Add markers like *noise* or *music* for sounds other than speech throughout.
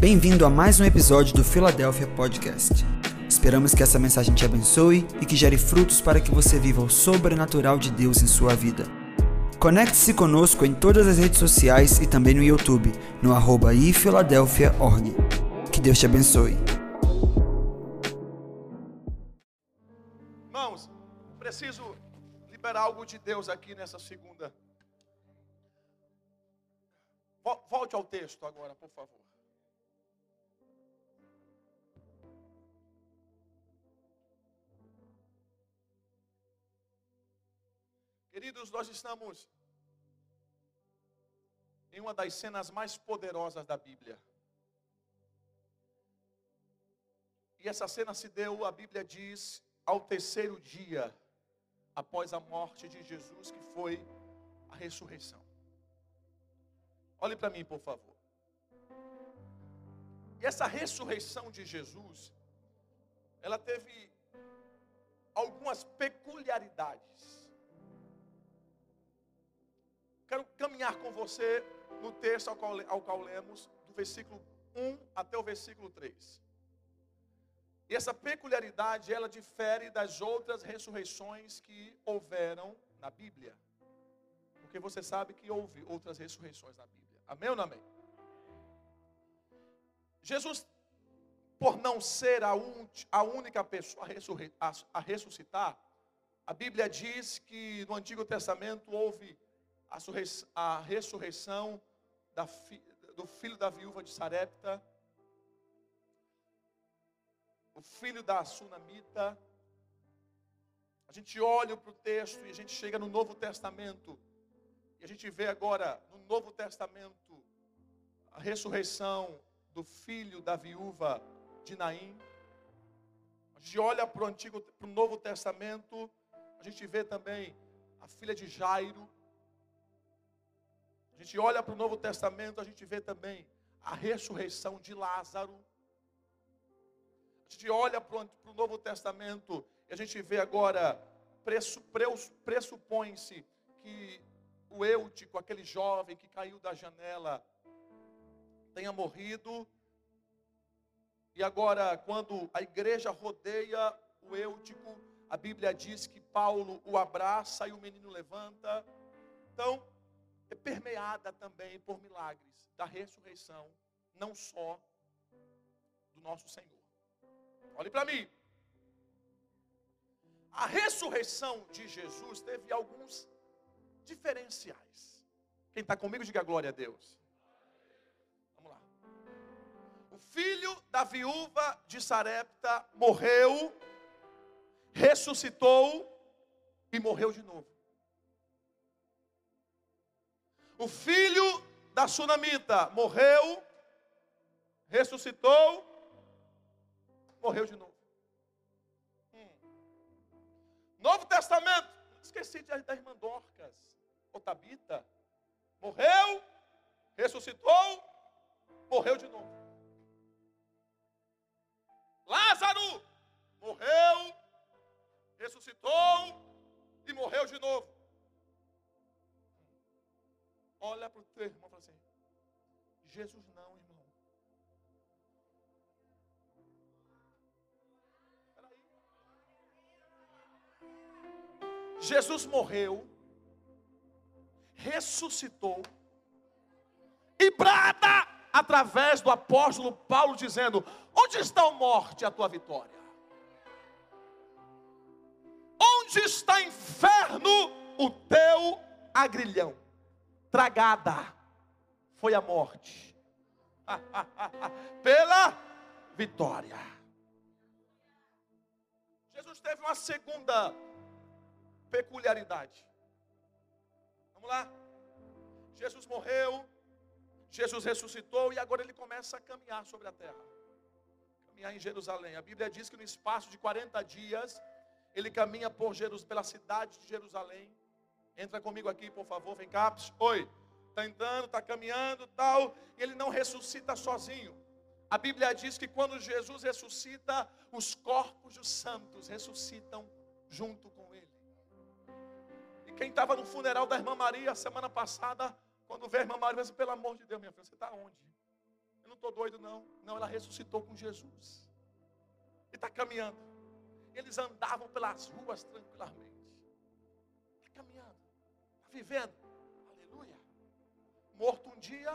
Bem-vindo a mais um episódio do Philadelphia Podcast. Esperamos que essa mensagem te abençoe e que gere frutos para que você viva o sobrenatural de Deus em sua vida. Conecte-se conosco em todas as redes sociais e também no YouTube, no arroba ifiladelphia.org. Que Deus te abençoe. Irmãos, preciso liberar algo de Deus aqui nessa segunda. Vo- Volte ao texto agora, por favor. Queridos, nós estamos em uma das cenas mais poderosas da Bíblia. E essa cena se deu, a Bíblia diz, ao terceiro dia após a morte de Jesus, que foi a ressurreição. Olhe para mim, por favor. E essa ressurreição de Jesus, ela teve algumas peculiaridades. Quero caminhar com você no texto ao qual, ao qual lemos, do versículo 1 até o versículo 3. E essa peculiaridade, ela difere das outras ressurreições que houveram na Bíblia. Porque você sabe que houve outras ressurreições na Bíblia. Amém ou não amém? Jesus, por não ser a, un- a única pessoa a, ressurre- a- a ressuscitar, a Bíblia diz que no Antigo Testamento houve a, a ressurreição do filho da viúva de Sarepta, o filho da Sunamita. A gente olha para o texto e a gente chega no Novo Testamento. E a gente vê agora no Novo Testamento a ressurreição do filho da viúva de Naim. A gente olha para o Antigo, para o Novo Testamento, a gente vê também a filha de Jairo. A gente olha para o Novo Testamento, a gente vê também a ressurreição de Lázaro. A gente olha para o Novo Testamento e a gente vê agora, pressupõe-se que o Eutico, aquele jovem que caiu da janela, tenha morrido. E agora, quando a igreja rodeia o Eutico, a Bíblia diz que Paulo o abraça e o menino levanta. Então, é permeada também por milagres da ressurreição, não só do nosso Senhor. Olhe para mim. A ressurreição de Jesus teve alguns diferenciais. Quem está comigo, diga glória a Deus. Vamos lá. O filho da viúva de Sarepta morreu, ressuscitou e morreu de novo. O filho da sunamita morreu, ressuscitou, morreu de novo. Hum. Novo Testamento, esqueci de- da irmã Dorcas, Tabita, morreu, ressuscitou, morreu de novo. Lázaro morreu, ressuscitou e morreu de novo. Olha para o teu irmão e fala assim: Jesus não, irmão. Peraí. Jesus morreu, ressuscitou e brada através do apóstolo Paulo dizendo: Onde está a morte, a tua vitória? Onde está inferno, o teu agrilhão? Tragada foi a morte, *laughs* pela vitória. Jesus teve uma segunda peculiaridade. Vamos lá. Jesus morreu, Jesus ressuscitou e agora ele começa a caminhar sobre a terra. Caminhar em Jerusalém. A Bíblia diz que no espaço de 40 dias ele caminha por Jerus, pela cidade de Jerusalém. Entra comigo aqui, por favor, vem cá. Oi. Está entrando, está caminhando, tal. E ele não ressuscita sozinho. A Bíblia diz que quando Jesus ressuscita, os corpos dos santos ressuscitam junto com ele. E quem estava no funeral da irmã Maria semana passada, quando vê a irmã Maria, pensa, pelo amor de Deus, minha filha, você está onde? Eu não estou doido, não. Não, ela ressuscitou com Jesus. E está caminhando. Eles andavam pelas ruas tranquilamente. Vivendo. Aleluia. Morto um dia,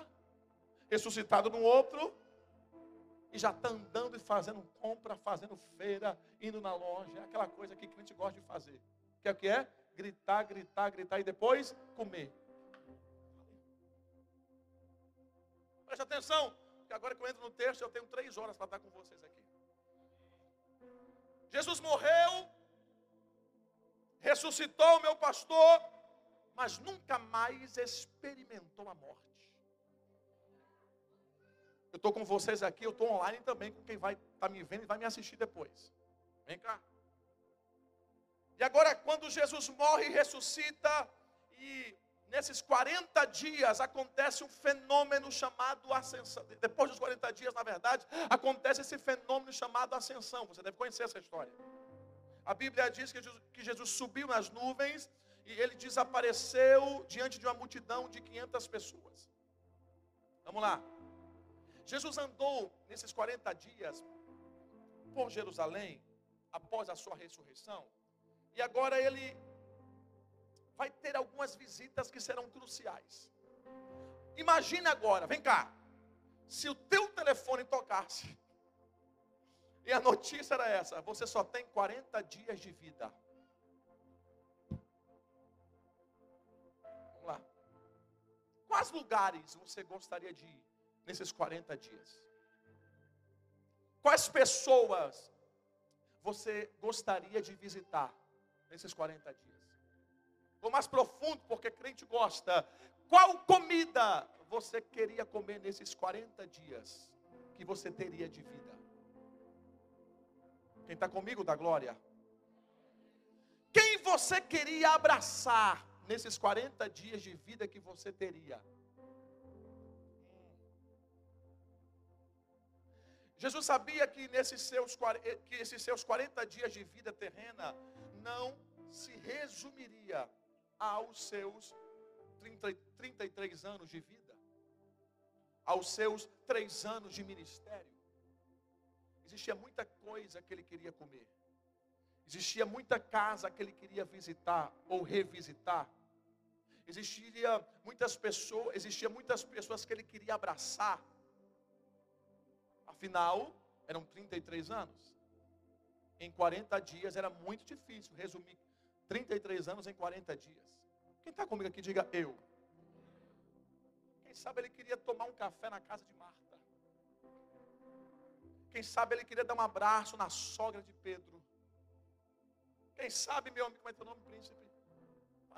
ressuscitado no outro. E já está andando e fazendo compra, fazendo feira, indo na loja. Aquela coisa que crente gosta de fazer. Que é o que é? Gritar, gritar, gritar e depois comer. Preste atenção, que agora que eu entro no texto, eu tenho três horas para estar com vocês aqui. Jesus morreu, ressuscitou o meu pastor, mas nunca mais experimentou a morte. Eu estou com vocês aqui, eu estou online também com quem vai estar tá me vendo e vai me assistir depois. Vem cá. E agora, quando Jesus morre e ressuscita, e nesses 40 dias acontece um fenômeno chamado ascensão. Depois dos 40 dias, na verdade, acontece esse fenômeno chamado ascensão. Você deve conhecer essa história. A Bíblia diz que Jesus, que Jesus subiu nas nuvens e ele desapareceu diante de uma multidão de 500 pessoas. Vamos lá. Jesus andou nesses 40 dias por Jerusalém após a sua ressurreição. E agora ele vai ter algumas visitas que serão cruciais. Imagine agora, vem cá. Se o teu telefone tocasse *laughs* e a notícia era essa: você só tem 40 dias de vida. Quais lugares você gostaria de ir nesses 40 dias? Quais pessoas você gostaria de visitar nesses 40 dias? Vou mais profundo, porque crente gosta. Qual comida você queria comer nesses 40 dias que você teria de vida? Quem está comigo da glória? Quem você queria abraçar nesses 40 dias de vida que você teria? Jesus sabia que nesses seus, que esses seus 40 dias de vida terrena não se resumiria aos seus 30, 33 anos de vida, aos seus três anos de ministério. Existia muita coisa que ele queria comer, existia muita casa que ele queria visitar ou revisitar. Existia muitas pessoas, existia muitas pessoas que ele queria abraçar. Afinal, eram 33 anos. Em 40 dias era muito difícil resumir 33 anos em 40 dias. Quem está comigo aqui, diga eu. Quem sabe ele queria tomar um café na casa de Marta. Quem sabe ele queria dar um abraço na sogra de Pedro. Quem sabe, meu amigo, como é teu nome, príncipe?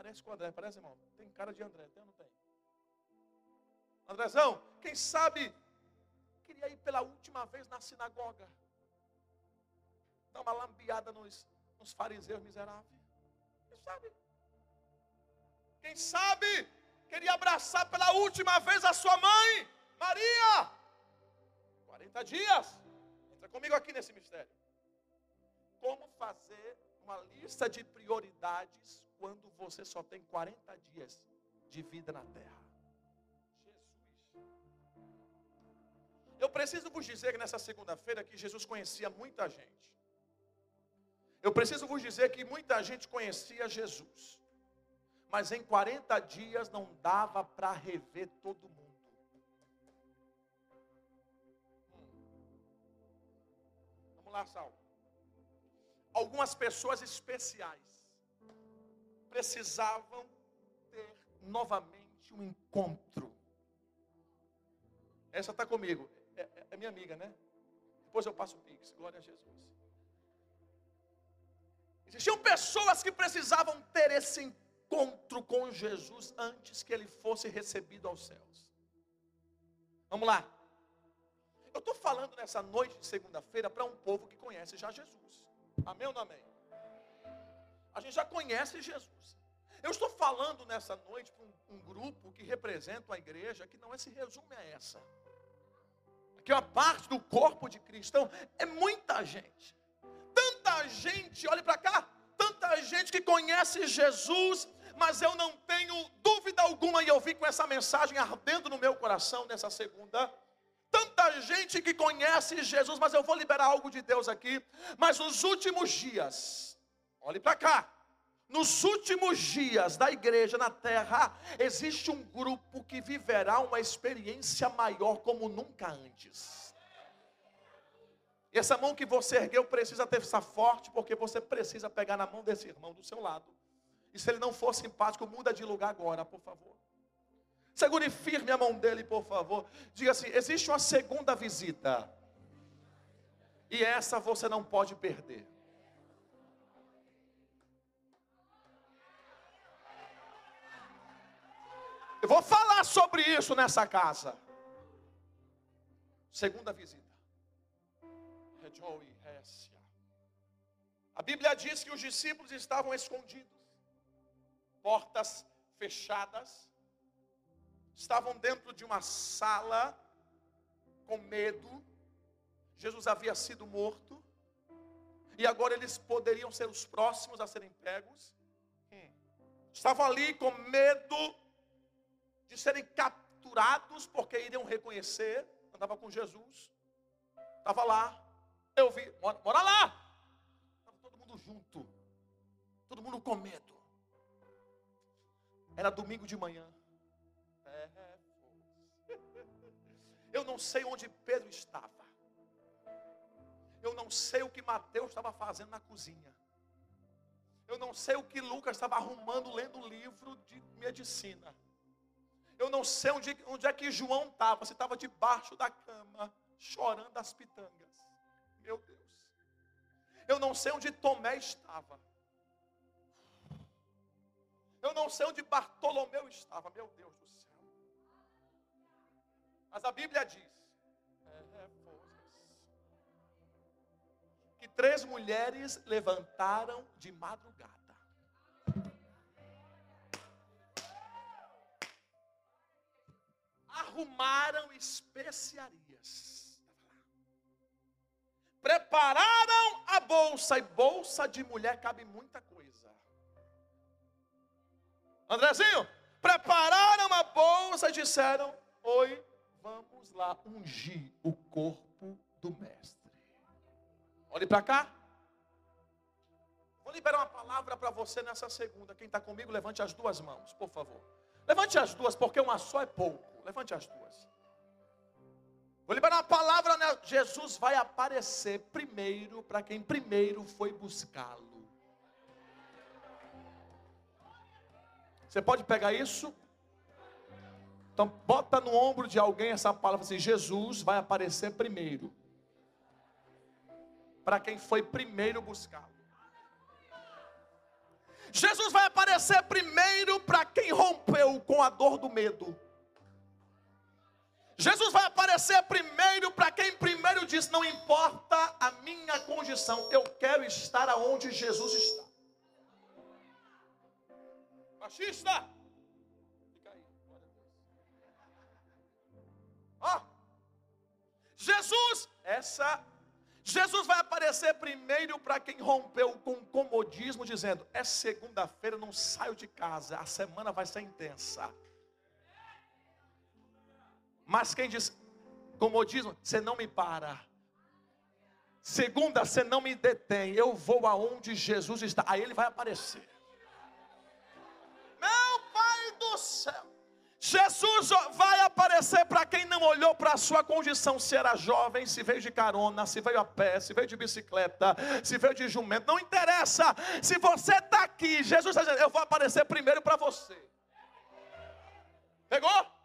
Parece com o André, parece, irmão? Tem cara de André, tem ou não tem? Andrezão, quem sabe queria ir pela última vez na sinagoga. Dar uma lambiada nos, nos fariseus miseráveis. Quem sabe? Quem sabe queria abraçar pela última vez a sua mãe, Maria. 40 dias. Entra comigo aqui nesse mistério. Como fazer uma lista de prioridades quando você só tem 40 dias de vida na terra? Jesus. Eu preciso vos dizer que nessa segunda-feira que Jesus conhecia muita gente. Eu preciso vos dizer que muita gente conhecia Jesus. Mas em 40 dias não dava para rever todo mundo. Vamos lá, Sal. Algumas pessoas especiais precisavam ter novamente um encontro. Essa está comigo. É, é, é minha amiga, né? Depois eu passo o Pix. Glória a Jesus. Existiam pessoas que precisavam ter esse encontro com Jesus antes que ele fosse recebido aos céus. Vamos lá. Eu estou falando nessa noite de segunda-feira para um povo que conhece já Jesus. Amém ou não amém? A gente já conhece Jesus. Eu estou falando nessa noite para um, um, grupo que representa uma igreja que não é, se resume a essa. Que é uma parte do corpo de Cristo. Então, é muita gente tanta gente, olhe para cá, tanta gente que conhece Jesus, mas eu não tenho dúvida alguma, e eu vi com essa mensagem ardendo no meu coração nessa segunda. Tanta gente que conhece Jesus, mas eu vou liberar algo de Deus aqui. Mas nos últimos dias, olhe para cá. Nos últimos dias da igreja na terra, existe um grupo que viverá uma experiência maior como nunca antes. E essa mão que você ergueu precisa ter essa forte, porque você precisa pegar na mão desse irmão do seu lado. E se ele não for simpático, muda de lugar agora, por favor. Segure firme a mão dele, por favor. Diga assim: existe uma segunda visita. E essa você não pode perder. Eu vou falar sobre isso nessa casa. Segunda visita. A Bíblia diz que os discípulos estavam escondidos, portas fechadas, estavam dentro de uma sala com medo. Jesus havia sido morto, e agora eles poderiam ser os próximos a serem pegos. Estavam ali com medo de serem capturados, porque iriam reconhecer. Andava com Jesus, estava lá. Eu vi, mora, mora lá. Estava todo mundo junto, todo mundo com medo. Era domingo de manhã. É, *laughs* eu não sei onde Pedro estava. Eu não sei o que Mateus estava fazendo na cozinha. Eu não sei o que Lucas estava arrumando lendo o livro de medicina. Eu não sei onde, onde é que João estava, se estava debaixo da cama, chorando as pitangas. Meu Deus. Eu não sei onde Tomé estava. Eu não sei onde Bartolomeu estava, meu Deus do céu. Mas a Bíblia diz é, que três mulheres levantaram de madrugada. Arrumaram especiarias. Prepararam a bolsa, e bolsa de mulher cabe muita coisa. Andrezinho, prepararam a bolsa e disseram: Oi, vamos lá ungir o corpo do mestre. Olhe para cá. Vou liberar uma palavra para você nessa segunda. Quem está comigo, levante as duas mãos, por favor. Levante as duas, porque uma só é pouco. Levante as duas. Vou liberar uma palavra, né? Jesus vai aparecer primeiro para quem primeiro foi buscá-lo. Você pode pegar isso? Então, bota no ombro de alguém essa palavra assim: Jesus vai aparecer primeiro. Para quem foi primeiro buscá-lo. Jesus vai aparecer primeiro para quem rompeu com a dor do medo. Jesus vai aparecer primeiro para quem primeiro diz: Não importa a minha condição, eu quero estar aonde Jesus está. Machista, fica aí, Ó, oh, Jesus, essa Jesus vai aparecer primeiro para quem rompeu com comodismo, dizendo: É segunda-feira, não saio de casa, a semana vai ser intensa. Mas quem diz comodismo, você não me para. Segunda, você não me detém, eu vou aonde Jesus está. Aí ele vai aparecer. Meu Pai do céu. Jesus vai aparecer para quem não olhou para a sua condição, se era jovem, se veio de carona, se veio a pé, se veio de bicicleta, se veio de jumento, não interessa. Se você está aqui, Jesus está dizendo: Eu vou aparecer primeiro para você. Pegou?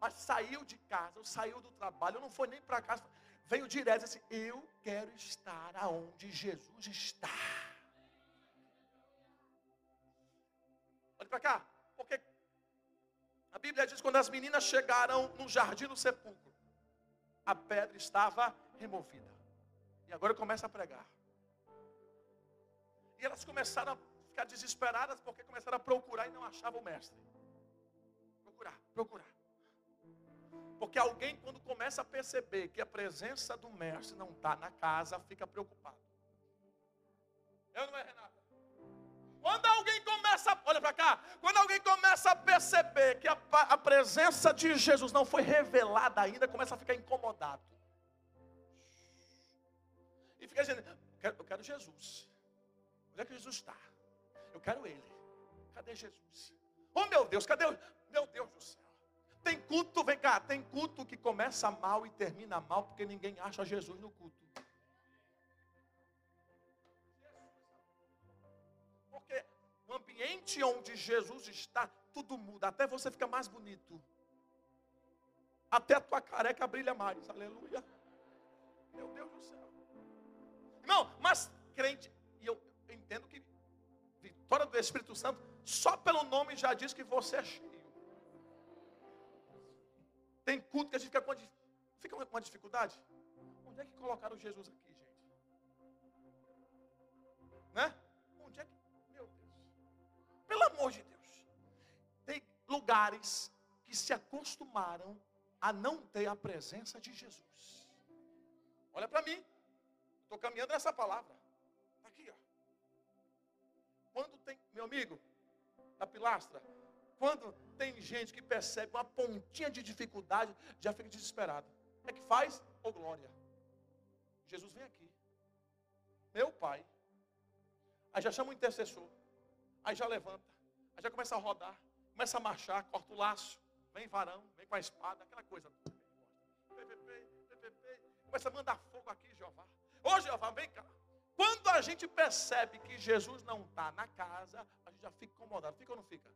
Mas saiu de casa, saiu do trabalho, não foi nem para casa, veio direto assim: Eu quero estar aonde Jesus está. Olha para cá, porque a Bíblia diz quando as meninas chegaram no jardim do sepulcro, a pedra estava removida. E agora começa a pregar. E elas começaram a ficar desesperadas porque começaram a procurar e não achavam o mestre. Procurar, procurar. Porque alguém, quando começa a perceber que a presença do mestre não está na casa, fica preocupado. Eu não é, Renato? Quando alguém começa, olha para cá, quando alguém começa a perceber que a, a presença de Jesus não foi revelada ainda, começa a ficar incomodado. E fica dizendo: eu quero, eu quero Jesus. Onde é que Jesus está? Eu quero Ele. Cadê Jesus? Oh meu Deus, cadê o. Meu Deus do céu. Tem culto, vem cá, tem culto que começa mal e termina mal porque ninguém acha Jesus no culto. Porque o ambiente onde Jesus está, tudo muda, até você fica mais bonito. Até a tua careca brilha mais, aleluia. Meu Deus do céu. Não, mas crente, e eu entendo que vitória do Espírito Santo, só pelo nome já diz que você é cheio. Tem culto que a gente fica com, fica com uma dificuldade. Onde é que colocaram Jesus aqui, gente? Né? Onde é que. Meu Deus. Pelo amor de Deus. Tem lugares que se acostumaram a não ter a presença de Jesus. Olha para mim. Estou caminhando nessa palavra. Quando tem, meu amigo, na pilastra, quando tem gente que percebe uma pontinha de dificuldade, já fica desesperado. É que faz, ô oh glória. Jesus vem aqui. Meu pai. Aí já chama o intercessor. Aí já levanta. Aí já começa a rodar. Começa a marchar, corta o laço. Vem varão, vem com a espada, aquela coisa. Começa a mandar fogo aqui, Jeová. Ô Jeová, vem cá. Quando a gente percebe que Jesus não está na casa, a gente já fica incomodado. Fica ou não fica?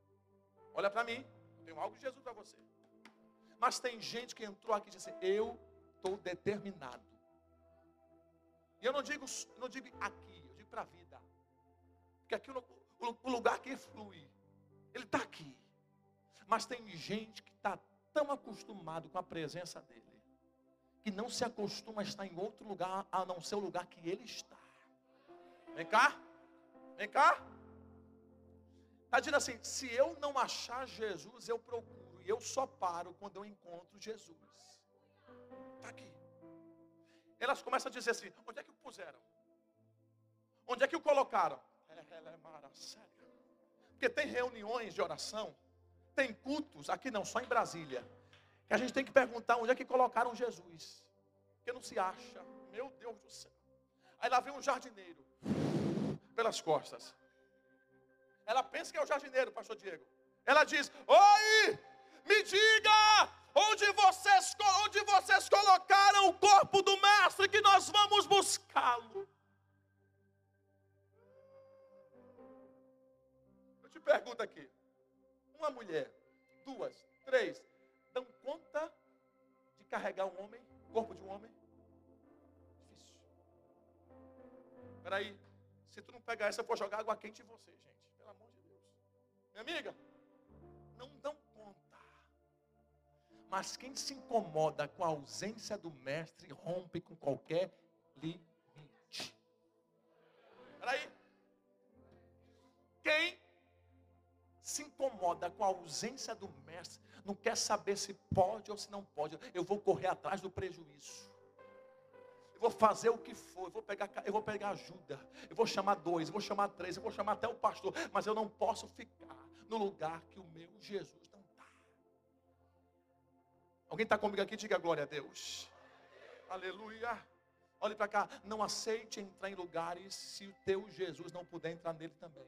Olha para mim, tenho algo de Jesus para você. Mas tem gente que entrou aqui e disse: Eu estou determinado. E eu não digo, não digo aqui, eu digo para a vida. Porque aqui o, o lugar que flui, ele está aqui. Mas tem gente que está tão acostumado com a presença dele, que não se acostuma a estar em outro lugar a não ser o lugar que ele está. Vem cá, vem cá. Está dizendo assim: se eu não achar Jesus, eu procuro. E eu só paro quando eu encontro Jesus. Está aqui. Elas começam a dizer assim: onde é que o puseram? Onde é que o colocaram? Ela é maravilhosa. Porque tem reuniões de oração, tem cultos, aqui não, só em Brasília, que a gente tem que perguntar onde é que colocaram Jesus. Porque não se acha. Meu Deus do céu. Aí lá vem um jardineiro pelas costas. Ela pensa que é o jardineiro, pastor Diego. Ela diz: Oi, me diga onde vocês, onde vocês colocaram o corpo do mestre que nós vamos buscá-lo. Eu te pergunto aqui: uma mulher, duas, três, dão conta de carregar um homem, corpo de um homem? Espera aí, se tu não pegar essa, eu vou jogar água quente em você, gente. Minha amiga, não dão conta. Mas quem se incomoda com a ausência do mestre rompe com qualquer limite. Peraí. Quem se incomoda com a ausência do mestre, não quer saber se pode ou se não pode. Eu vou correr atrás do prejuízo. Eu vou fazer o que for, eu vou pegar, eu vou pegar ajuda, eu vou chamar dois, eu vou chamar três, eu vou chamar até o pastor, mas eu não posso ficar no lugar que o meu Jesus não está. Alguém está comigo aqui? Diga glória a Deus. Aleluia. Olhe para cá. Não aceite entrar em lugares se o teu Jesus não puder entrar nele também.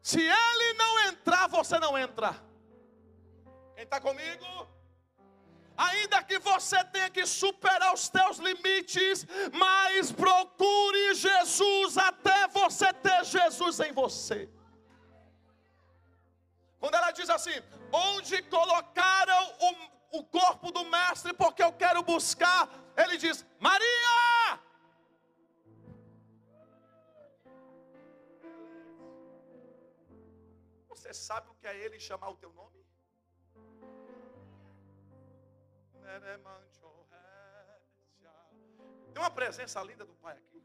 Se ele não entrar, você não entra. Está comigo? Ainda que você tenha que superar os teus limites, mas procure Jesus até você ter Jesus em você. Quando ela diz assim: onde colocaram o, o corpo do mestre, porque eu quero buscar, ele diz: Maria! Você sabe o que é ele chamar o teu nome? Tem uma presença linda do Pai aqui.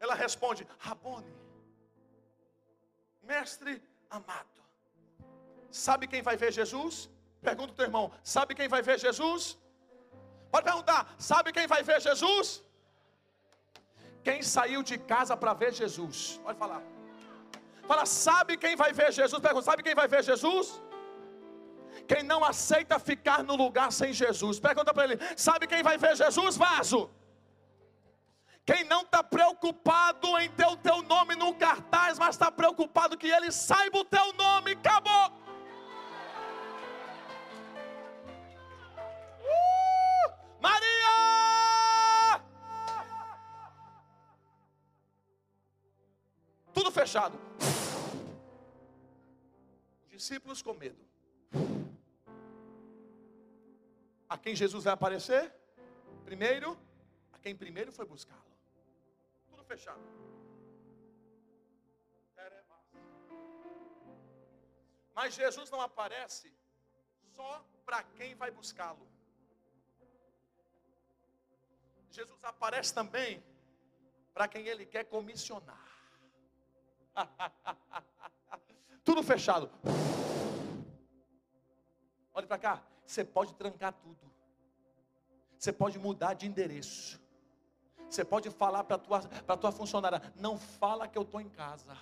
Ela responde: Rabone, mestre amado. Sabe quem vai ver Jesus? Pergunta o teu irmão: Sabe quem vai ver Jesus? Pode perguntar: Sabe quem vai ver Jesus? quem saiu de casa para ver Jesus. Pode falar. Fala, sabe quem vai ver Jesus? Pergunta, sabe quem vai ver Jesus? Quem não aceita ficar no lugar sem Jesus. Pergunta para ele, sabe quem vai ver Jesus? Vaso. Quem não está preocupado em ter o teu nome no cartaz, mas está preocupado que ele saiba o teu nome, acabou. Uh! Maria! Tudo fechado. Os discípulos com medo. A quem Jesus vai aparecer? Primeiro, a quem primeiro foi buscá-lo fechado. Mas Jesus não aparece só para quem vai buscá-lo. Jesus aparece também para quem ele quer comissionar. *laughs* tudo fechado. Olhe para cá. Você pode trancar tudo. Você pode mudar de endereço. Você pode falar para a tua, tua funcionária: não fala que eu estou em casa.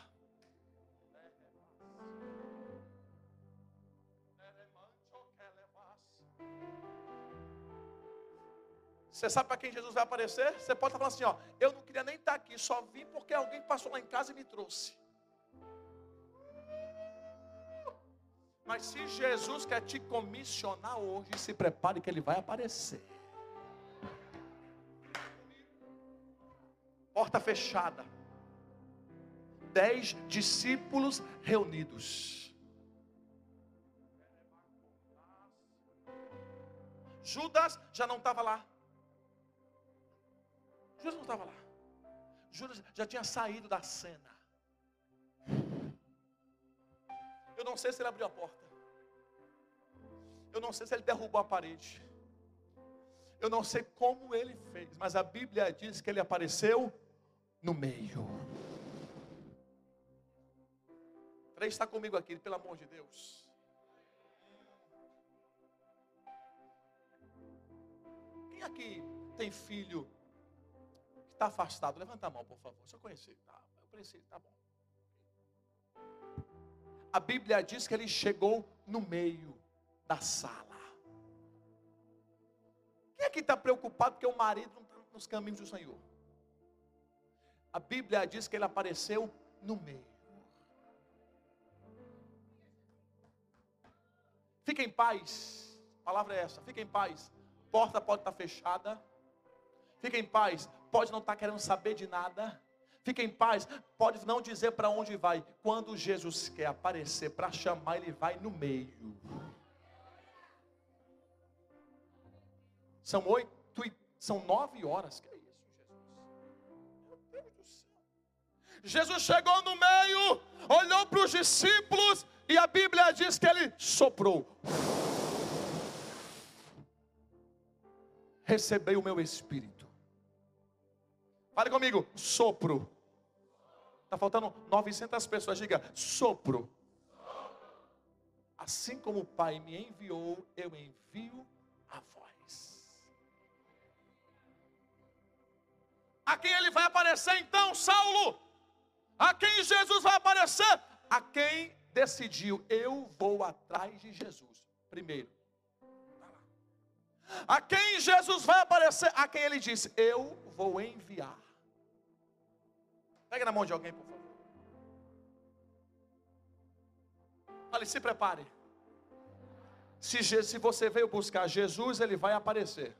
Você sabe para quem Jesus vai aparecer? Você pode falar assim: ó, eu não queria nem estar aqui, só vim porque alguém passou lá em casa e me trouxe. Mas se Jesus quer te comissionar hoje, se prepare que ele vai aparecer. porta fechada, dez discípulos reunidos. Judas já não estava lá. Judas não estava lá. Judas já tinha saído da cena. Eu não sei se ele abriu a porta. Eu não sei se ele derrubou a parede. Eu não sei como ele fez, mas a Bíblia diz que ele apareceu no meio. Três está comigo aqui, pelo amor de Deus. Quem aqui tem filho que está afastado? Levanta a mão, por favor. Se eu conhecer, tá? Eu conheci, tá bom. A Bíblia diz que ele chegou no meio da sala. Quem é que está preocupado porque o marido não está nos caminhos do Senhor? A Bíblia diz que ele apareceu no meio. Fica em paz. A palavra é essa. Fica em paz. Porta pode estar fechada. Fica em paz. Pode não estar querendo saber de nada. Fica em paz. Pode não dizer para onde vai. Quando Jesus quer aparecer para chamar, ele vai no meio. São oito e são nove horas. Que é isso, Jesus? Meu Deus do céu. Jesus chegou no meio, olhou para os discípulos e a Bíblia diz que ele soprou. Recebei o meu espírito. Fale comigo, sopro. Está faltando 900 pessoas. Diga, sopro. Assim como o Pai me enviou, eu envio A quem ele vai aparecer então, Saulo? A quem Jesus vai aparecer? A quem decidiu, eu vou atrás de Jesus. Primeiro. A quem Jesus vai aparecer? A quem ele disse, eu vou enviar. Pega na mão de alguém, por favor. Fale, se prepare. Se, se você veio buscar Jesus, ele vai aparecer.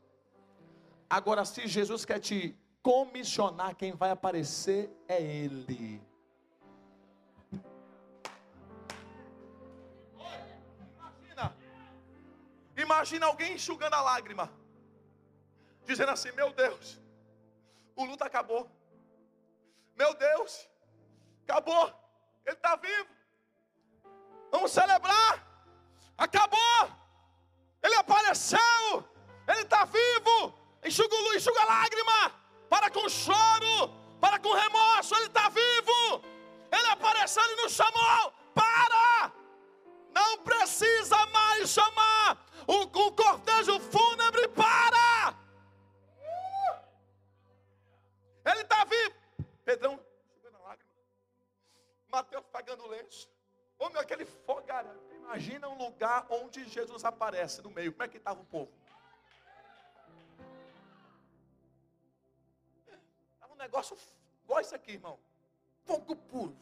Agora, se Jesus quer te comissionar, quem vai aparecer é Ele. Imagina, imagina alguém enxugando a lágrima, dizendo assim: Meu Deus, o luto acabou. Meu Deus, acabou. Ele está vivo. Vamos celebrar. Acabou. Ele apareceu. Ele está vivo. Enxuga, enxuga a lágrima para com choro, para com remorso, Ele está vivo. Ele apareceu, e nos chamou. Para! Não precisa mais chamar o, o cortejo fúnebre. Para! Ele está vivo. Pedrão, a lágrima. Mateus pagando lenço. Homem, aquele fogarão. Imagina um lugar onde Jesus aparece no meio. Como é que estava o povo? Negócio igual isso aqui, irmão. Fogo puro.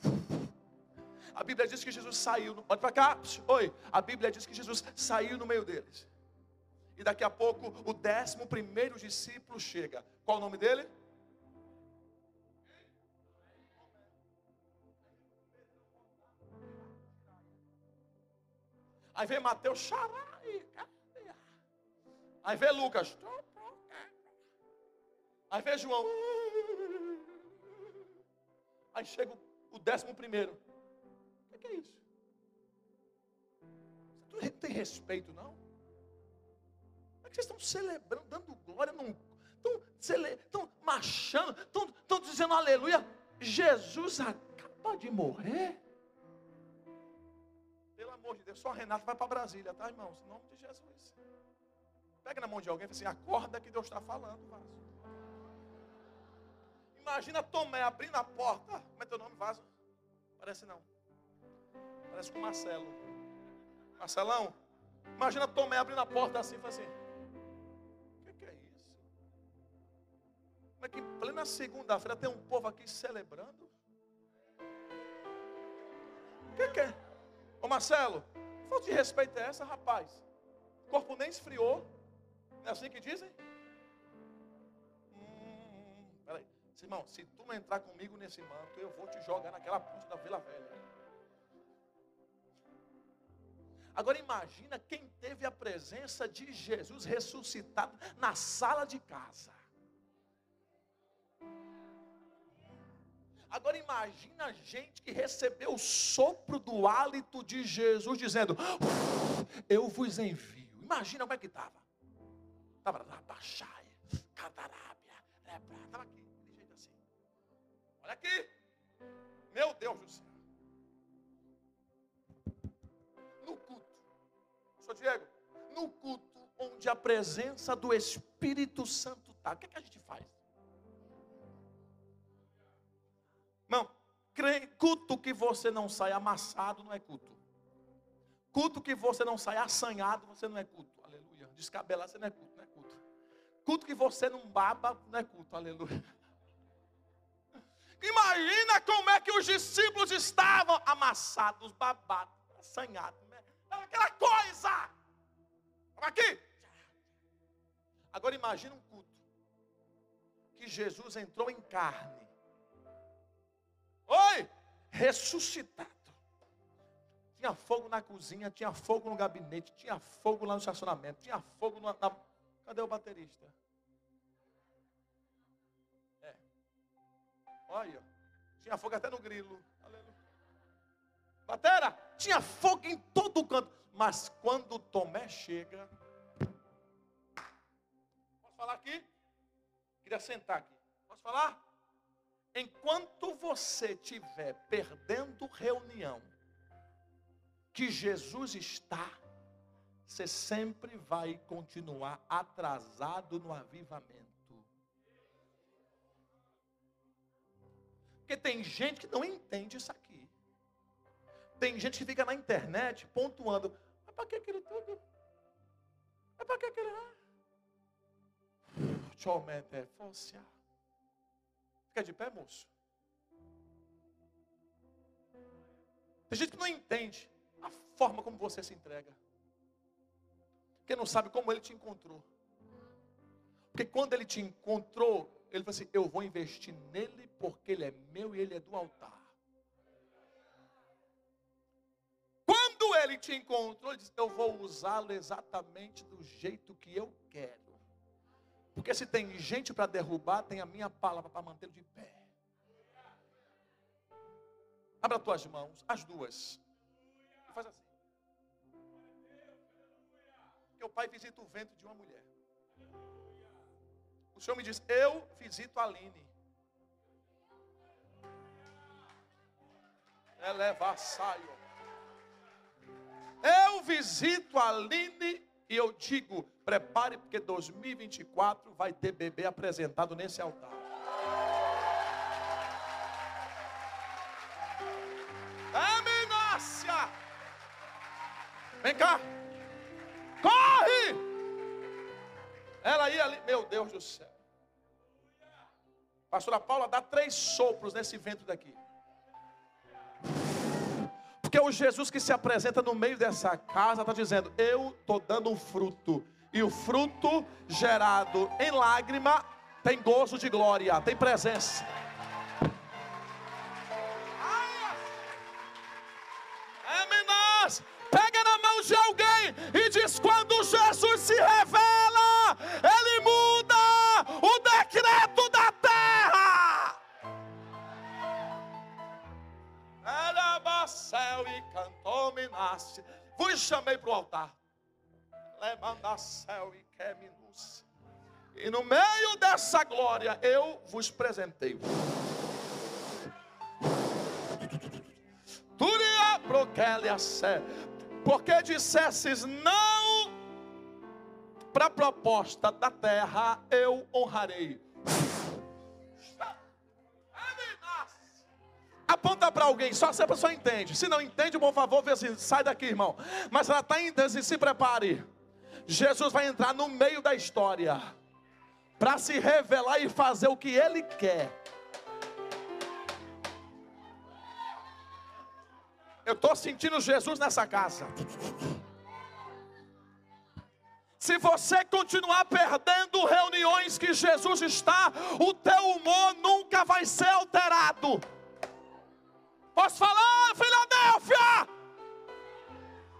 A Bíblia diz que Jesus saiu. No... Olha para cá. Oi. A Bíblia diz que Jesus saiu no meio deles. E daqui a pouco o décimo primeiro discípulo chega. Qual o nome dele? Aí vem Mateus, xarai. Aí vem Lucas. Aí vem João. Aí chega o décimo primeiro. O que é isso? Você não tem respeito, não? É que vocês estão celebrando, dando glória? Não, estão, cele, estão marchando, estão, dizendo aleluia. Jesus acaba de morrer amor de Deus, só a Renata vai para Brasília, tá, irmãos? Em nome de Jesus. Pega na mão de alguém e fala assim: acorda que Deus está falando, vaso. Imagina Tomé abrindo a porta. Como é teu nome, vaso? Parece não. Parece com Marcelo. Marcelão, imagina Tomé abrindo a porta assim fala assim: O que, que é isso? Como é que em plena segunda-feira tem um povo aqui celebrando? O que, que é? Ô Marcelo, falta de respeito é essa, rapaz? O corpo nem esfriou. Não é assim que dizem? Irmão, se tu não entrar comigo nesse manto, eu vou te jogar naquela ponte da Vila Velha. Agora imagina quem teve a presença de Jesus ressuscitado na sala de casa. Agora imagina a gente que recebeu o sopro do hálito de Jesus dizendo: Eu vos envio. Imagina como é que estava. Estava na Baixaia, Catarábia, estava aqui. Olha aqui. Meu Deus do céu. No culto. Sou Diego. No culto onde a presença do Espírito Santo está. O que, é que a gente faz? Não, culto que você não sai amassado não é culto. Culto que você não sai assanhado, você não é culto. Aleluia. Descabelar, você não é culto, não é culto. Culto que você não baba, não é culto. Aleluia. Imagina como é que os discípulos estavam amassados, babados, assanhados. Né? Aquela coisa. Aqui. Agora imagina um culto que Jesus entrou em carne Oi! Ressuscitado. Tinha fogo na cozinha, tinha fogo no gabinete, tinha fogo lá no estacionamento, tinha fogo na. na... Cadê o baterista? Olha, tinha fogo até no grilo. Aleluia. Batera, tinha fogo em todo canto. Mas quando Tomé chega. Posso falar aqui? Queria sentar aqui. Posso falar? Enquanto você estiver perdendo reunião que Jesus está, você sempre vai continuar atrasado no avivamento. Porque tem gente que não entende isso aqui. Tem gente que fica na internet pontuando. Mas para que aquele tudo? Mas para que aquele. Somente é fosse. Fica de pé, moço. Tem gente que não entende a forma como você se entrega. Porque não sabe como ele te encontrou. Porque quando ele te encontrou, ele falou assim: Eu vou investir nele porque ele é meu e ele é do altar. Quando ele te encontrou, ele disse: Eu vou usá-lo exatamente do jeito que eu quero. Porque se tem gente para derrubar, tem a minha palavra para mantê-lo de pé. Abra as tuas mãos, as duas. E faz assim. Porque o pai visita o ventre de uma mulher. O Senhor me diz: Eu visito a Aline. Eleva é saia. Eu visito a Aline e eu digo: prepare, porque 2024 vai ter bebê apresentado nesse altar. Aminácia! Vem cá! Do céu. Pastora Paula dá três sopros nesse vento daqui. Porque o Jesus que se apresenta no meio dessa casa está dizendo: Eu estou dando um fruto. E o fruto gerado em lágrima tem gozo de glória, tem presença. Nasce. Vos chamei para o altar. Levanta céu e quer me e no meio dessa glória eu vos presentei. Turia proquelia sé. Porque dissesses não para a proposta da terra, eu honrarei. Aponta para alguém, só se a pessoa entende. Se não entende, por favor, vê assim, sai daqui, irmão. Mas ela está entendendo, se prepare. Jesus vai entrar no meio da história para se revelar e fazer o que Ele quer. Eu estou sentindo Jesus nessa casa. Se você continuar perdendo reuniões que Jesus está, o teu humor nunca vai ser alterado. Posso falar, Filadélfia?